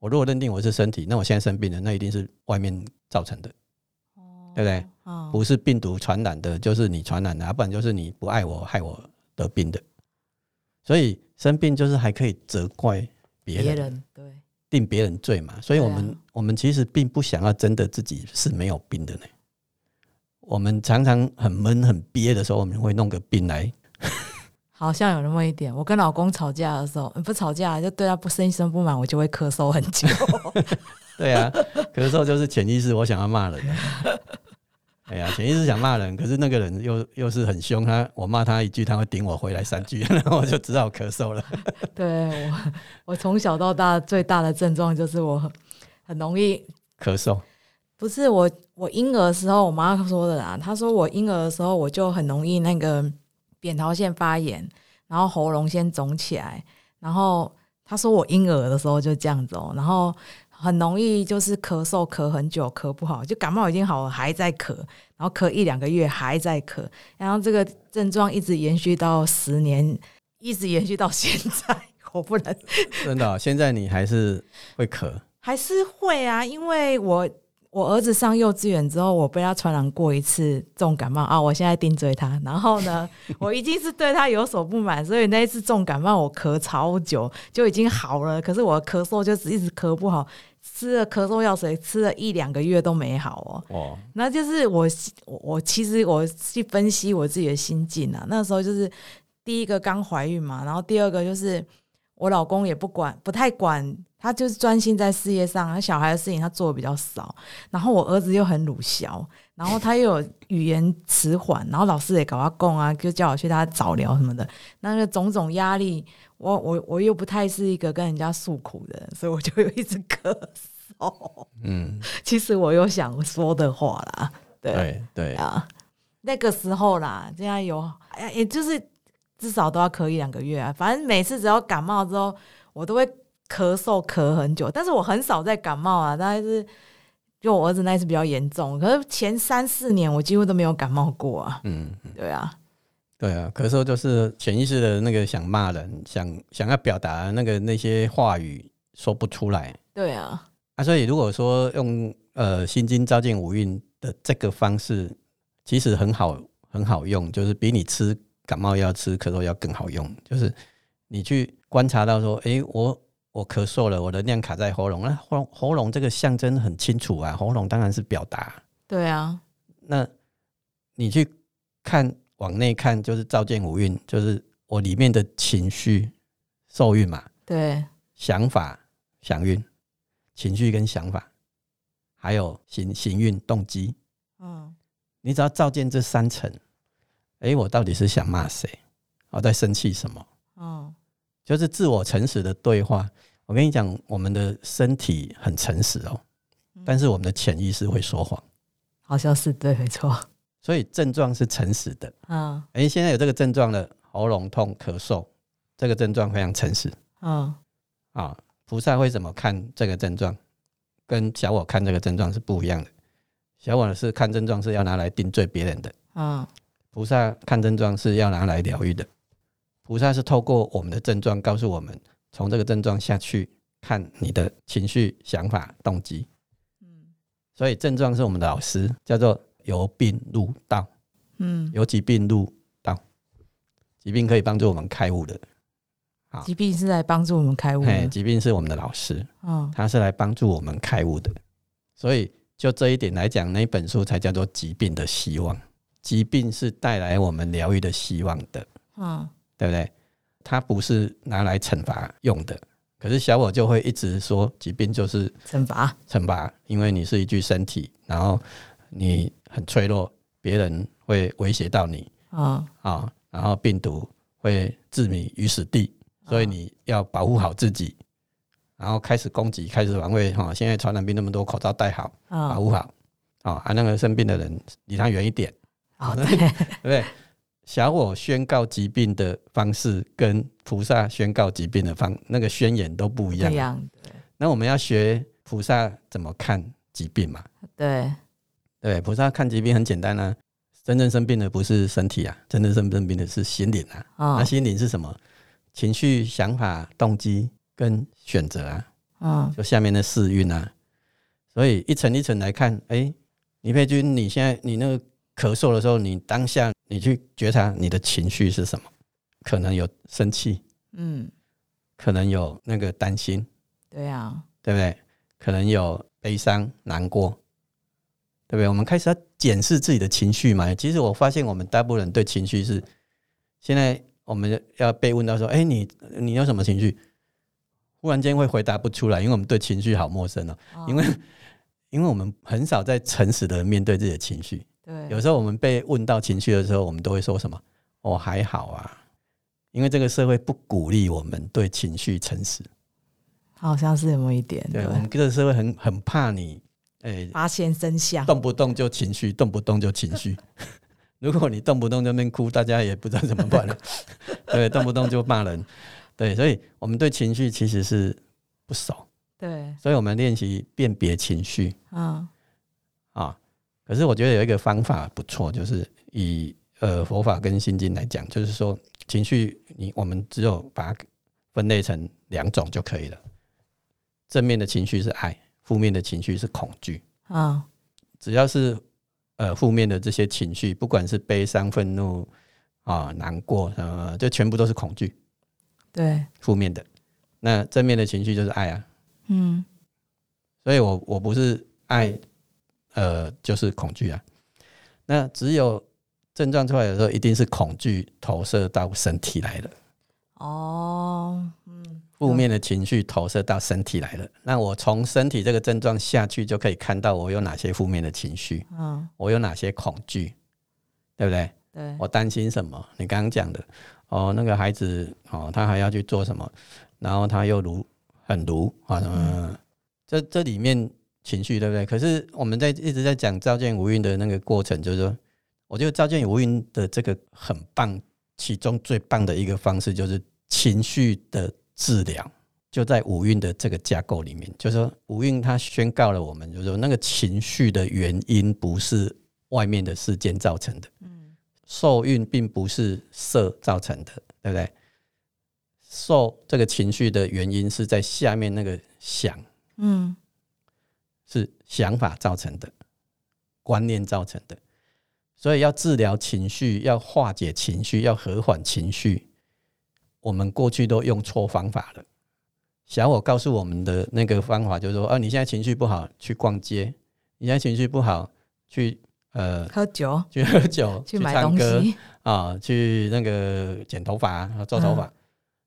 我如果认定我是身体，那我现在生病了，那一定是外面造成的，对不对？不是病毒传染的，就是你传染的，要不然就是你不爱我害我得病的，所以。生病就是还可以责怪别人，对，定别人罪嘛。所以，我们我们其实并不想要真的自己是没有病的呢。我们常常很闷很憋的时候，我们会弄个病来。好像有那么一点。我跟老公吵架的时候，不吵架就对他不生生不满，我就会咳嗽很久。对啊，咳嗽就是潜意识，我想要骂人。哎呀，潜意识想骂人，可是那个人又又是很凶，他我骂他一句，他会顶我回来三句，然后我就只好咳嗽了。对我，我从小到大最大的症状就是我很很容易咳嗽。不是我，我婴儿的时候，我妈说的啦，她说我婴儿的时候我就很容易那个扁桃腺发炎，然后喉咙先肿起来，然后她说我婴儿的时候就这样子哦，然后。很容易就是咳嗽，咳很久，咳不好，就感冒已经好了还在咳，然后咳一两个月还在咳，然后这个症状一直延续到十年，一直延续到现在，我不能 真的，现在你还是会咳，还是会啊，因为我。我儿子上幼稚园之后，我被他传染过一次重感冒啊！我现在盯追他，然后呢，我已经是对他有所不满，所以那一次重感冒我咳超久就已经好了，可是我咳嗽就一直咳不好，吃了咳嗽药水吃了一两个月都没好哦。哦，那就是我我其实我去分析我自己的心境啊，那时候就是第一个刚怀孕嘛，然后第二个就是我老公也不管不太管。他就是专心在事业上，他小孩的事情他做的比较少。然后我儿子又很鲁小，然后他又有语言迟缓，然后老师也搞他供啊，就叫我去他早疗什么的，那个种种压力，我我我又不太是一个跟人家诉苦的人，所以我就有一直咳嗽。嗯，其实我有想说的话啦，对对对，啊，那个时候啦，这样有，哎，也就是至少都要咳一两个月啊。反正每次只要感冒之后，我都会咳嗽咳很久，但是我很少在感冒啊，大概是就我儿子那一次比较严重，可是前三四年我几乎都没有感冒过啊。嗯，对啊，对啊，咳嗽就是潜意识的那个想骂人，想想要表达那个那些话语说不出来。对啊，啊，所以如果说用呃心经照见五蕴的这个方式，其实很好很好用，就是比你吃感冒药、吃咳嗽药更好用，就是你去观察到说，诶，我我咳嗽了，我的量卡在喉咙，那喉喉咙这个象征很清楚啊，喉咙当然是表达，对啊，那你去看往内看，就是照见五蕴，就是我里面的情绪受孕嘛，对，想法想蕴，情绪跟想法，还有行行运动机，嗯，你只要照见这三层，诶，我到底是想骂谁？我在生气什么？嗯，就是自我诚实的对话。我跟你讲，我们的身体很诚实哦，但是我们的潜意识会说谎，好像是对，没错，所以症状是诚实的。嗯诶，现在有这个症状了，喉咙痛、咳嗽，这个症状非常诚实啊啊。菩萨会怎么看这个症状？跟小我看这个症状是不一样的。小我是看症状是要拿来定罪别人的，嗯菩萨看症状是要拿来疗愈的。菩萨是透过我们的症状告诉我们，从这个症状下去看你的情绪、想法、动机。嗯所以症状是我们的老师，叫做由病入道，嗯，由疾病入道。疾病可以帮助我们开悟的，好疾病是来帮助我们开悟，的，疾病是我们的老师，哦他是来帮助我们开悟的。所以就这一点来讲，那本书才叫做疾病的希望。疾病是带来我们疗愈的希望的，嗯对不对？它不是拿来惩罚用的。可是小我就会一直说，疾病就是惩罚，惩罚，因为你是一具身体，然后你很脆弱，别人会威胁到你。啊。啊，然后病毒会置你于死地，所以你要保护好自己，然后开始攻击，开始防卫哈。现在传染病那么多，口罩戴好，保嗯，护好。啊，啊，那个生病的人离他远一点，哦 对，对不对？小我宣告疾病的方式跟菩萨宣告疾病的方那个宣言都不一样。一。样，那我们要学菩萨怎么看疾病嘛？对，对，菩萨看疾病很简单啊，真正生病的不是身体啊，真正生病的是心灵啊。那嗯心灵是什么？情绪、想法、动机跟选择啊，啊就下面的四蕴啊。所以一层一层来看，哎，李佩君，你现在你那个咳嗽的时候，你当下你去觉察你的情绪是什么？可能有生气，嗯，可能有那个担心，对啊，对不对？可能有悲伤、难过，对不对？我们开始要检视自己的情绪嘛。其实我发现，我们大部分人对情绪是，现在我们要被问到说：“哎，你你有什么情绪？”忽然间会回答不出来，因为我们对情绪好陌生哦。哦因为因为我们很少在诚实的面对自己的情绪。对，有时候我们被问到情绪的时候，我们都会说什么？哦，还好啊。因为这个社会不鼓励我们对情绪诚实。好像是有那么一点，对对我，们这个社会很很怕你，哎、发现真相，动不动就情绪，动不动就情绪。如果你动不动就那边哭，大家也不知道怎么办了。对，动不动就骂人。对，所以我们对情绪其实是不熟，对，所以我们练习辨别情绪嗯啊。可是我觉得有一个方法不错，就是以呃佛法跟心经来讲，就是说情绪你我们只有把它分类成两种就可以了。正面的情绪是爱，负面的情绪是恐惧。啊只要是呃负面的这些情绪，不管是悲伤、愤怒啊、难过，什么，就全部都是恐惧，对，负面的。那正面的情绪就是爱啊，嗯所以我我不是爱，呃，就是恐惧啊。那只有症状出来的时候，一定是恐惧投射到身体来了。哦，嗯，负面的情绪投射到身体来了。那我从身体这个症状下去，就可以看到我有哪些负面的情绪，嗯，我有哪些恐惧，对不对？对，我担心什么？你刚刚讲的哦，那个孩子哦，他还要去做什么？然后他又如很如啊，嗯，这这里面情绪对不对？可是我们在一直在讲照见无孕的那个过程，就是说，我觉得照见无孕的这个很棒，其中最棒的一个方式就是情绪的治疗，就在五运的这个架构里面，就是说五运它宣告了我们，就是说那个情绪的原因不是外面的事件造成的，嗯，受孕并不是色造成的，对不对？受这个情绪的原因是在下面那个想，嗯，是想法造成的，观念造成的，所以要治疗情绪，要化解情绪，要和缓情绪，我们过去都用错方法了。小我告诉我们的那个方法就是说，啊，你现在情绪不好，去逛街；你现在情绪不好，去呃喝酒，去喝酒，去买东唱歌西，啊，去那个剪头发、做头发，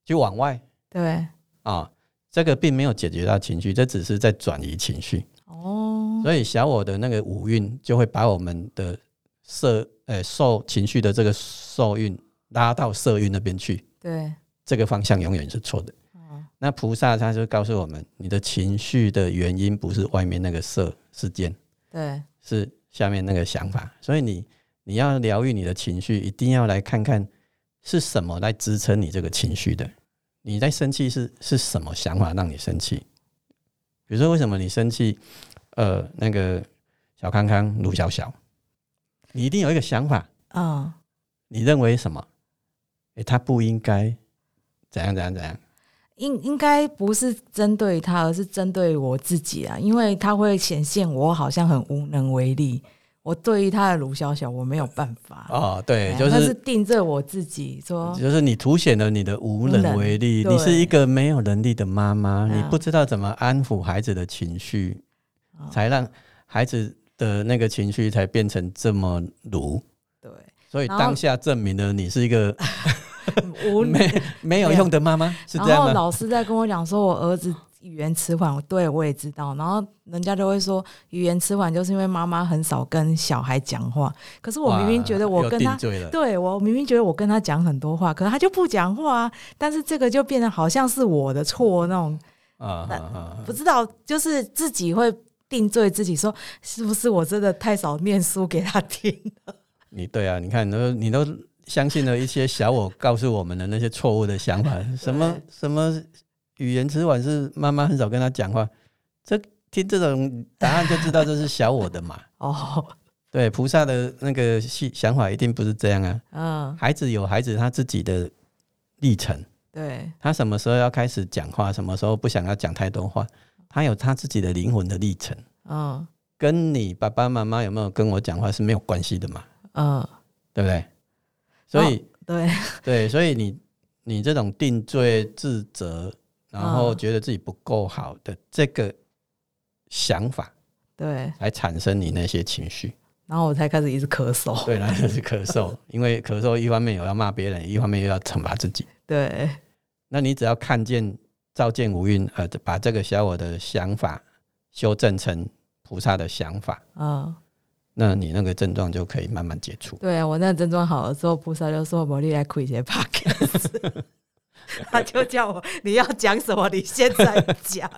去往外。对，啊，这个并没有解决到情绪，这只是在转移情绪。哦，所以小我的那个五运就会把我们的色呃受情绪的这个受运拉到色运那边去，对，这个方向永远是错的。嗯，那菩萨他就告诉我们，你的情绪的原因不是外面那个色事件，对，是下面那个想法。所以你你要疗愈你的情绪，一定要来看看是什么来支撑你这个情绪的。你在生气是是什么想法让你生气？比如说，为什么你生气？呃，那个小康康、卢小小，你一定有一个想法，哦，你认为什么？诶、他不应该怎样怎样怎样。应应该不是针对他，而是针对我自己啊，因为他会显现我好像很无能为力。我对于他的卢小小，我没有办法。哦，对，就是定罪我自己说，就是你凸显了你的无能为力，你是一个没有能力的妈妈，嗯你不知道怎么安抚孩子的情绪，嗯才让孩子的那个情绪才变成这么鲁。对，所以当下证明了你是一个 无没没有用的妈妈，是这然后？老师在跟我讲说，我儿子语言迟缓，对我也知道。然后人家都会说，语言迟缓就是因为妈妈很少跟小孩讲话。可是我明明觉得我跟他，对我明明觉得我跟他讲很多话，可是他就不讲话啊。但是这个就变得好像是我的错那种，啊！不知道就是自己会定罪自己，说是不是我真的太少念书给他听？你对啊，你看，你都你都相信了一些小我告诉我们的那些错误的想法，什么什么语言迟缓是妈妈很少跟他讲话，这听这种答案就知道这是小我的嘛。哦，对，菩萨的那个细想法一定不是这样啊。嗯，孩子有孩子他自己的历程，对，他什么时候要开始讲话，什么时候不想要讲太多话，他有他自己的灵魂的历程，嗯。跟你爸爸妈妈有没有跟我讲话是没有关系的嘛，嗯，对不对？所以、对，对，所以你你这种定罪、自责，然后嗯觉得自己不够好的这个想法，对，来产生你那些情绪。然后我才开始一直咳嗽。对，那就是咳嗽，因为咳嗽一方面有要骂别人，一方面又要惩罚自己。对，那你只要看见照见无蕴，呃，把这个小我的想法修正成菩萨的想法，嗯，那你那个症状就可以慢慢解除。对啊，我那个症状好了之后，菩萨就说：“我你来开一些 podcast。”他就叫我你要讲什么，你现在讲，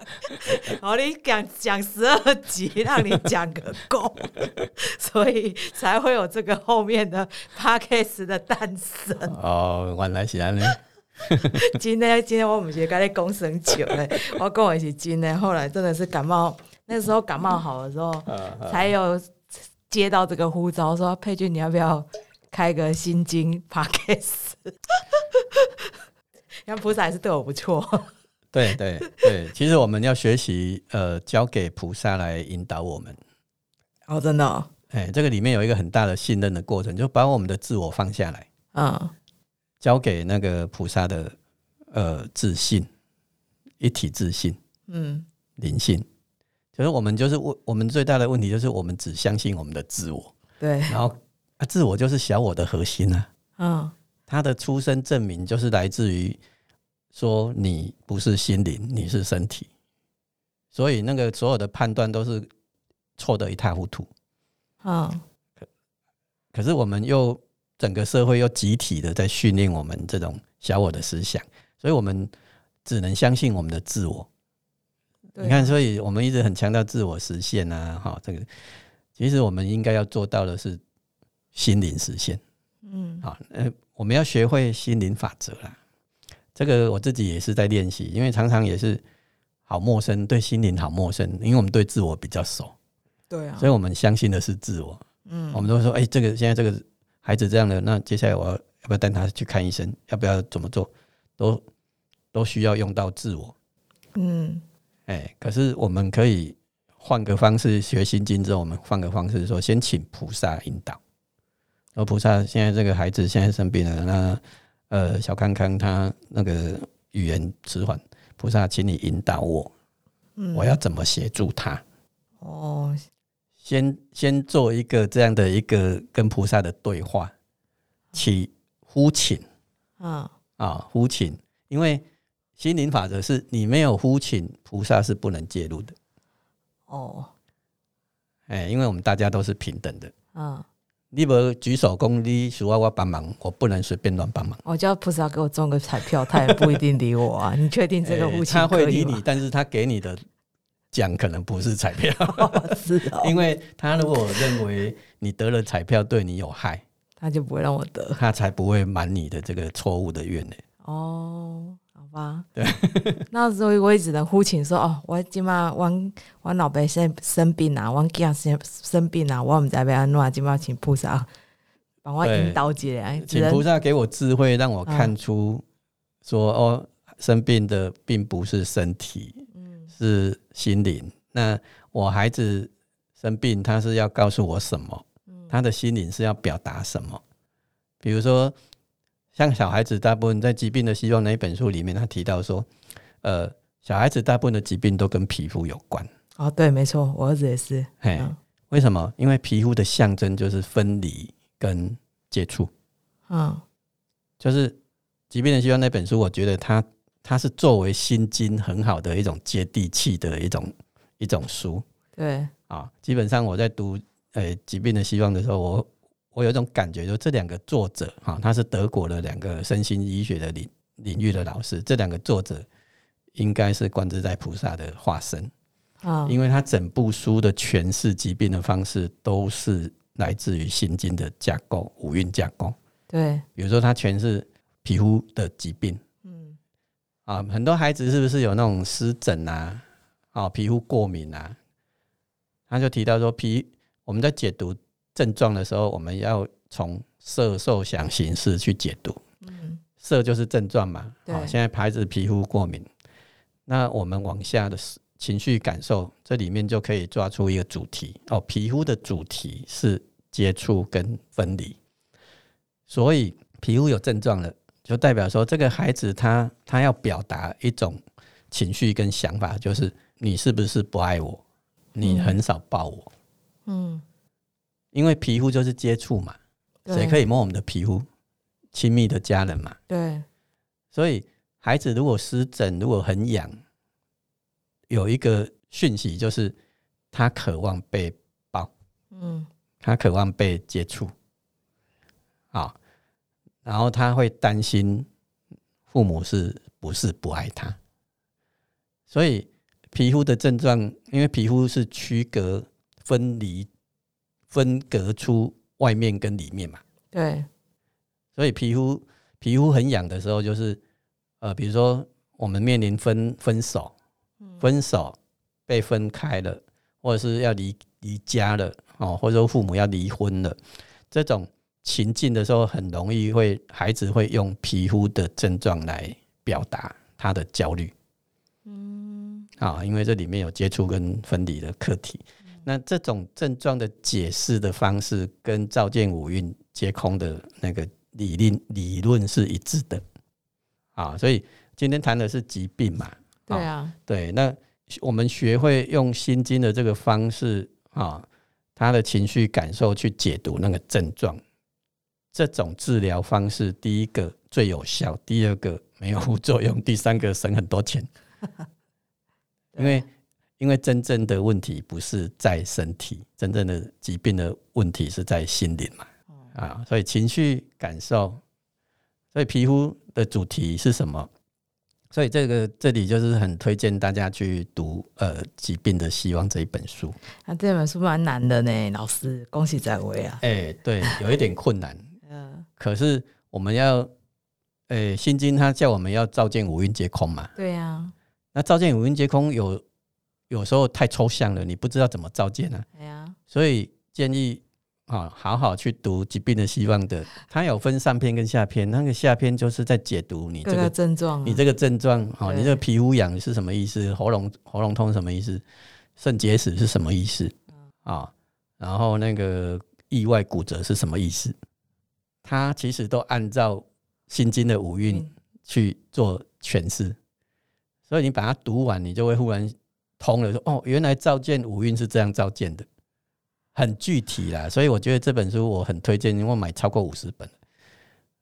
好，你讲讲十二集，让你讲个够，所以才会有这个后面的 podcast 的诞生。哦，原来是安尼。今天今天我们是跟你讲生酒嘞，我跟我一起今天，后来真的是感冒，那时候感冒好了之后，才有接到这个呼召，说佩君你要不要开个心经 podcast？看菩萨还是对我不错，对对对，其实我们要学习，呃，交给菩萨来引导我们。哦，真的、哦，哎，这个里面有一个很大的信任的过程，就把我们的自我放下来，嗯交给那个菩萨的呃自信，一体自信。嗯，灵性，就是我们就是我我们最大的问题就是我们只相信我们的自我，对，然后啊自我就是小我的核心啊，嗯。他的出生证明就是来自于说你不是心灵，你是身体，所以那个所有的判断都是错的一塌糊涂。嗯，可是我们又整个社会又集体的在训练我们这种小我的思想，所以我们只能相信我们的自我。对你看，所以我们一直很强调自我实现啊，哈，这个其实我们应该要做到的是心灵实现。嗯好，呃，我们要学会心灵法则啦。这个我自己也是在练习，因为常常也是好陌生，对心灵好陌生，因为我们对自我比较熟，对啊所以我们相信的是自我。嗯我们都说，哎、这个现在这个孩子这样的，那接下来我要要不要带他去看医生？要不要怎么做？都都需要用到自我。嗯哎、可是我们可以换个方式学心经之后，我们换个方式说，先请菩萨引导。而菩萨现在这个孩子现在生病了，那呃小康康他那个语言迟缓，菩萨，请你引导我，嗯。我要怎么协助他？哦。先先做一个这样的一个跟菩萨的对话，起呼请嗯。啊，呼请，因为心灵法则是你没有呼请，菩萨是不能介入的。哦哎，因为我们大家都是平等的。嗯，你不举手公，你需要我帮忙，我不能随便乱帮忙。我叫菩萨给我中个彩票，他也不一定理我啊。你确定这个他会理你，但是他给你的奖可能不是彩票，哦是哦，因为他如果认为你得了彩票对你有害，他就不会让我得他才不会满你的这个错误的愿呢。哦。好吧，对，那所以我也只能呼请说哦，我今嘛我我老爸生生病啊，我囝生生病啊，我唔知要安怎，今嘛请菩萨帮我引导一下，只能请菩萨给我智慧，让我看出说、哦，生病的并不是身体，嗯是心灵。那我孩子生病，他是要告诉我什么？嗯他的心灵是要表达什么？比如说，像小孩子大部分在《疾病的希望》那一本书里面，他提到说，呃，小孩子大部分的疾病都跟皮肤有关。哦，对，没错，我儿子也是，嘿，嗯为什么？因为皮肤的象征就是分离跟接触。嗯就是《疾病的希望》那本书，我觉得它它是作为心经很好的一种接地气的一种一种书对，啊。基本上我在读呃《疾病的希望》的时候，我我有一种感觉，就这两个作者哈，他是德国的两个身心医学的领领域的老师，这两个作者应该是观自在菩萨的化身，啊，因为他整部书的诠释疾病的方式都是来自于心经的架构，五蕴架构。对，比如说他诠释皮肤的疾病嗯啊，很多孩子是不是有那种湿疹啊，啊，皮肤过敏啊？他就提到说皮，我们在解读症状的时候，我们要从色、受、想、行、识去解读。嗯色就是症状嘛，对。好，现在孩子皮肤过敏，那我们往下的情绪感受，这里面就可以抓出一个主题。哦，皮肤的主题是接触跟分离，所以皮肤有症状了，就代表说这个孩子他他要表达一种情绪跟想法，就是你是不是不爱我？你嗯。很少抱我，嗯，因为皮肤就是接触嘛，对。谁可以摸我们的皮肤？亲密的家人嘛，对，所以孩子如果湿疹，如果很痒，有一个讯息就是他渴望被抱，嗯。他渴望被接触，好，然后他会担心父母是不是不爱他，所以皮肤的症状，因为皮肤是区隔、分离、分隔出外面跟里面嘛，对，所以皮肤皮肤很痒的时候，就是呃，比如说我们面临分分手，分手被分开了，或者是要离离家了哦，或者说父母要离婚了，这种情境的时候，很容易会孩子会用皮肤的症状来表达他的焦虑。嗯。啊，因为这里面有接触跟分离的课题。那这种症状的解释的方式，跟照见五蕴皆空的那个理论理论是一致的。啊，所以今天谈的是疾病嘛，对啊，对，那我们学会用心经的这个方式啊，他的情绪感受去解读那个症状，这种治疗方式，第一个最有效，第二个没有副作用，第三个省很多钱。因为因为真正的问题不是在身体，真正的疾病的问题是在心灵嘛。啊，所以情绪感受，所以皮肤的主题是什么？所以这个这里就是很推荐大家去读呃《疾病的希望》这一本书。那这本书蛮难的呢，老师，恭喜在位啊！哎，对，有一点困难。嗯，可是我们要，哎，《心经》它叫我们要照见五蕴皆空嘛。对呀。那照见五蕴皆空有有时候太抽象了，你不知道怎么照见呢？对呀。所以建议。啊，好好去读《疾病的希望》的，它有分上篇跟下篇。那个下篇就是在解读你这个症状，你这个症状，哦，你这个皮肤痒是什么意思？喉咙喉咙痛什么意思？肾结石是什么意思？啊，然后那个意外骨折是什么意思？它其实都按照《心经》的五蕴去做诠释，所以你把它读完，你就会忽然通了，说哦，原来照见五蕴是这样照见的。很具体啦，所以我觉得这本书我很推荐，因为我买超过五十本，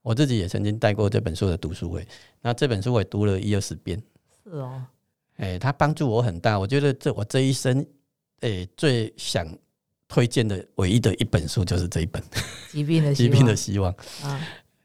我自己也曾经带过这本书的读书会。那这本书我也读了一二十遍。是哦，哎，它帮助我很大。我觉得这我这一生，哎，最想推荐的唯一的一本书就是这一本《疾病的 疾病的希望》啊，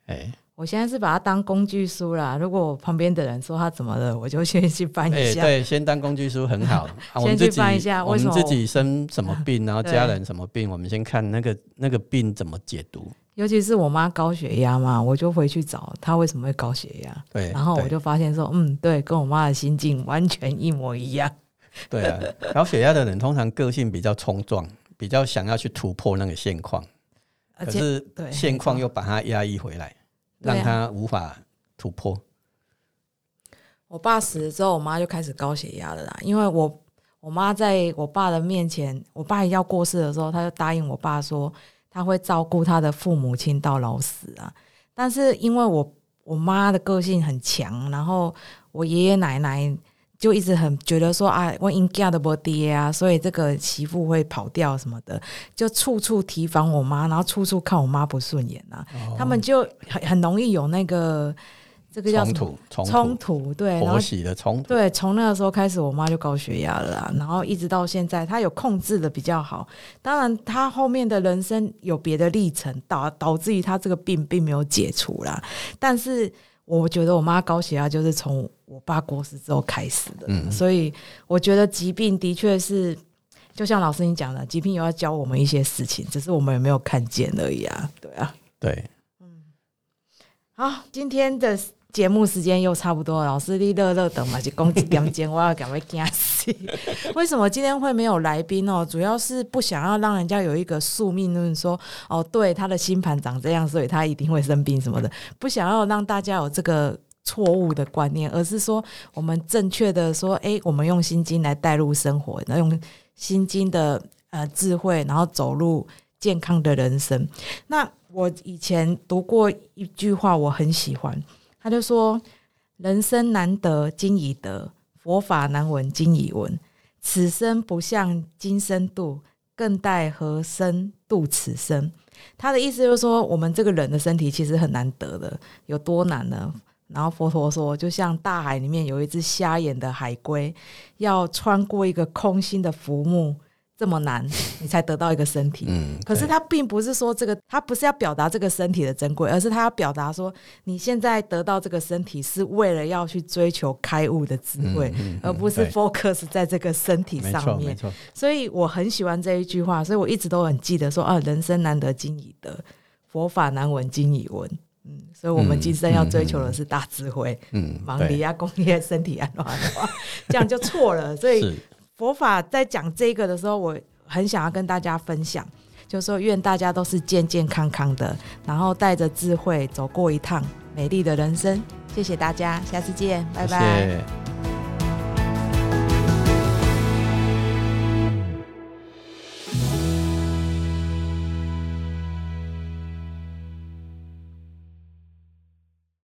哎。我现在是把它当工具书啦。如果我旁边的人说他怎么了，我就先去翻一下。对，先当工具书很好。先去翻一下，我们自己生什么病，然后家人什么病，我们先看那个那个病怎么解读。尤其是我妈高血压嘛，我就回去找她为什么会高血压。对，然后我就发现说，嗯，对，跟我妈的心境完全一模一样。对啊，高血压的人通常个性比较冲撞，比较想要去突破那个现况，可是现况又把它压抑回来。让他无法突破。我爸死了之后，我妈就开始高血压了啦。因为我我妈在我爸的面前，我爸要过世的时候，她就答应我爸说他会照顾他的父母亲到老死啊。但是因为我我妈的个性很强，然后我爷爷奶奶。就一直很觉得说啊，我应嫁的不爹啊，所以这个媳妇会跑掉什么的，就处处提防我妈，然后处处看我妈不顺眼啊。他们就很很容易有那个这个叫冲突冲突，对，婆媳的冲突。对，从那个时候开始，我妈就高血压了，然后一直到现在，她有控制的比较好。当然，她后面的人生有别的历程，导导致于她这个病并没有解除啦。但是。我觉得我妈高血压就是从我爸过世之后开始的，所以我觉得疾病的确是，就像老师你讲的，疾病有要教我们一些事情，只是我们有没有看见而已啊，对啊，对，嗯，好，今天的。节目时间又差不多，老师你乐乐等嘛，就公几点钟，我要赶快惊死。为什么今天会没有来宾哦？主要是不想要让人家有一个宿命论，说哦，对他的星盘长这样，所以他一定会生病什么的，不想要让大家有这个错误的观念，而是说我们正确的说，哎，我们用心经来带入生活，那用心经的呃智慧，然后走入健康的人生。那我以前读过一句话，我很喜欢。他就说：“人生难得今已得，佛法难闻今已闻。此生不向今生度，更待何生度此生？”他的意思就是说，我们这个人的身体其实很难得的，有多难呢？然后佛陀说，就像大海里面有一只瞎眼的海龟，要穿过一个空心的浮木。这么难，你才得到一个身体。嗯，可是他并不是说这个，他不是要表达这个身体的珍贵，而是他要表达说，你现在得到这个身体是为了要去追求开悟的智慧，而不是 focus 在这个身体上面。所以我很喜欢这一句话，所以我一直都很记得说啊，人生难得今已得，佛法难闻今已闻。嗯，所以我们今生要追求的是大智慧。嗯，忙里啊，工业身体安的话，这样就错了。所以。佛法在讲这个的时候，我很想要跟大家分享，就是说愿大家都是健健康康的，然后带着智慧走过一趟美丽的人生。谢谢大家，下次见，拜拜。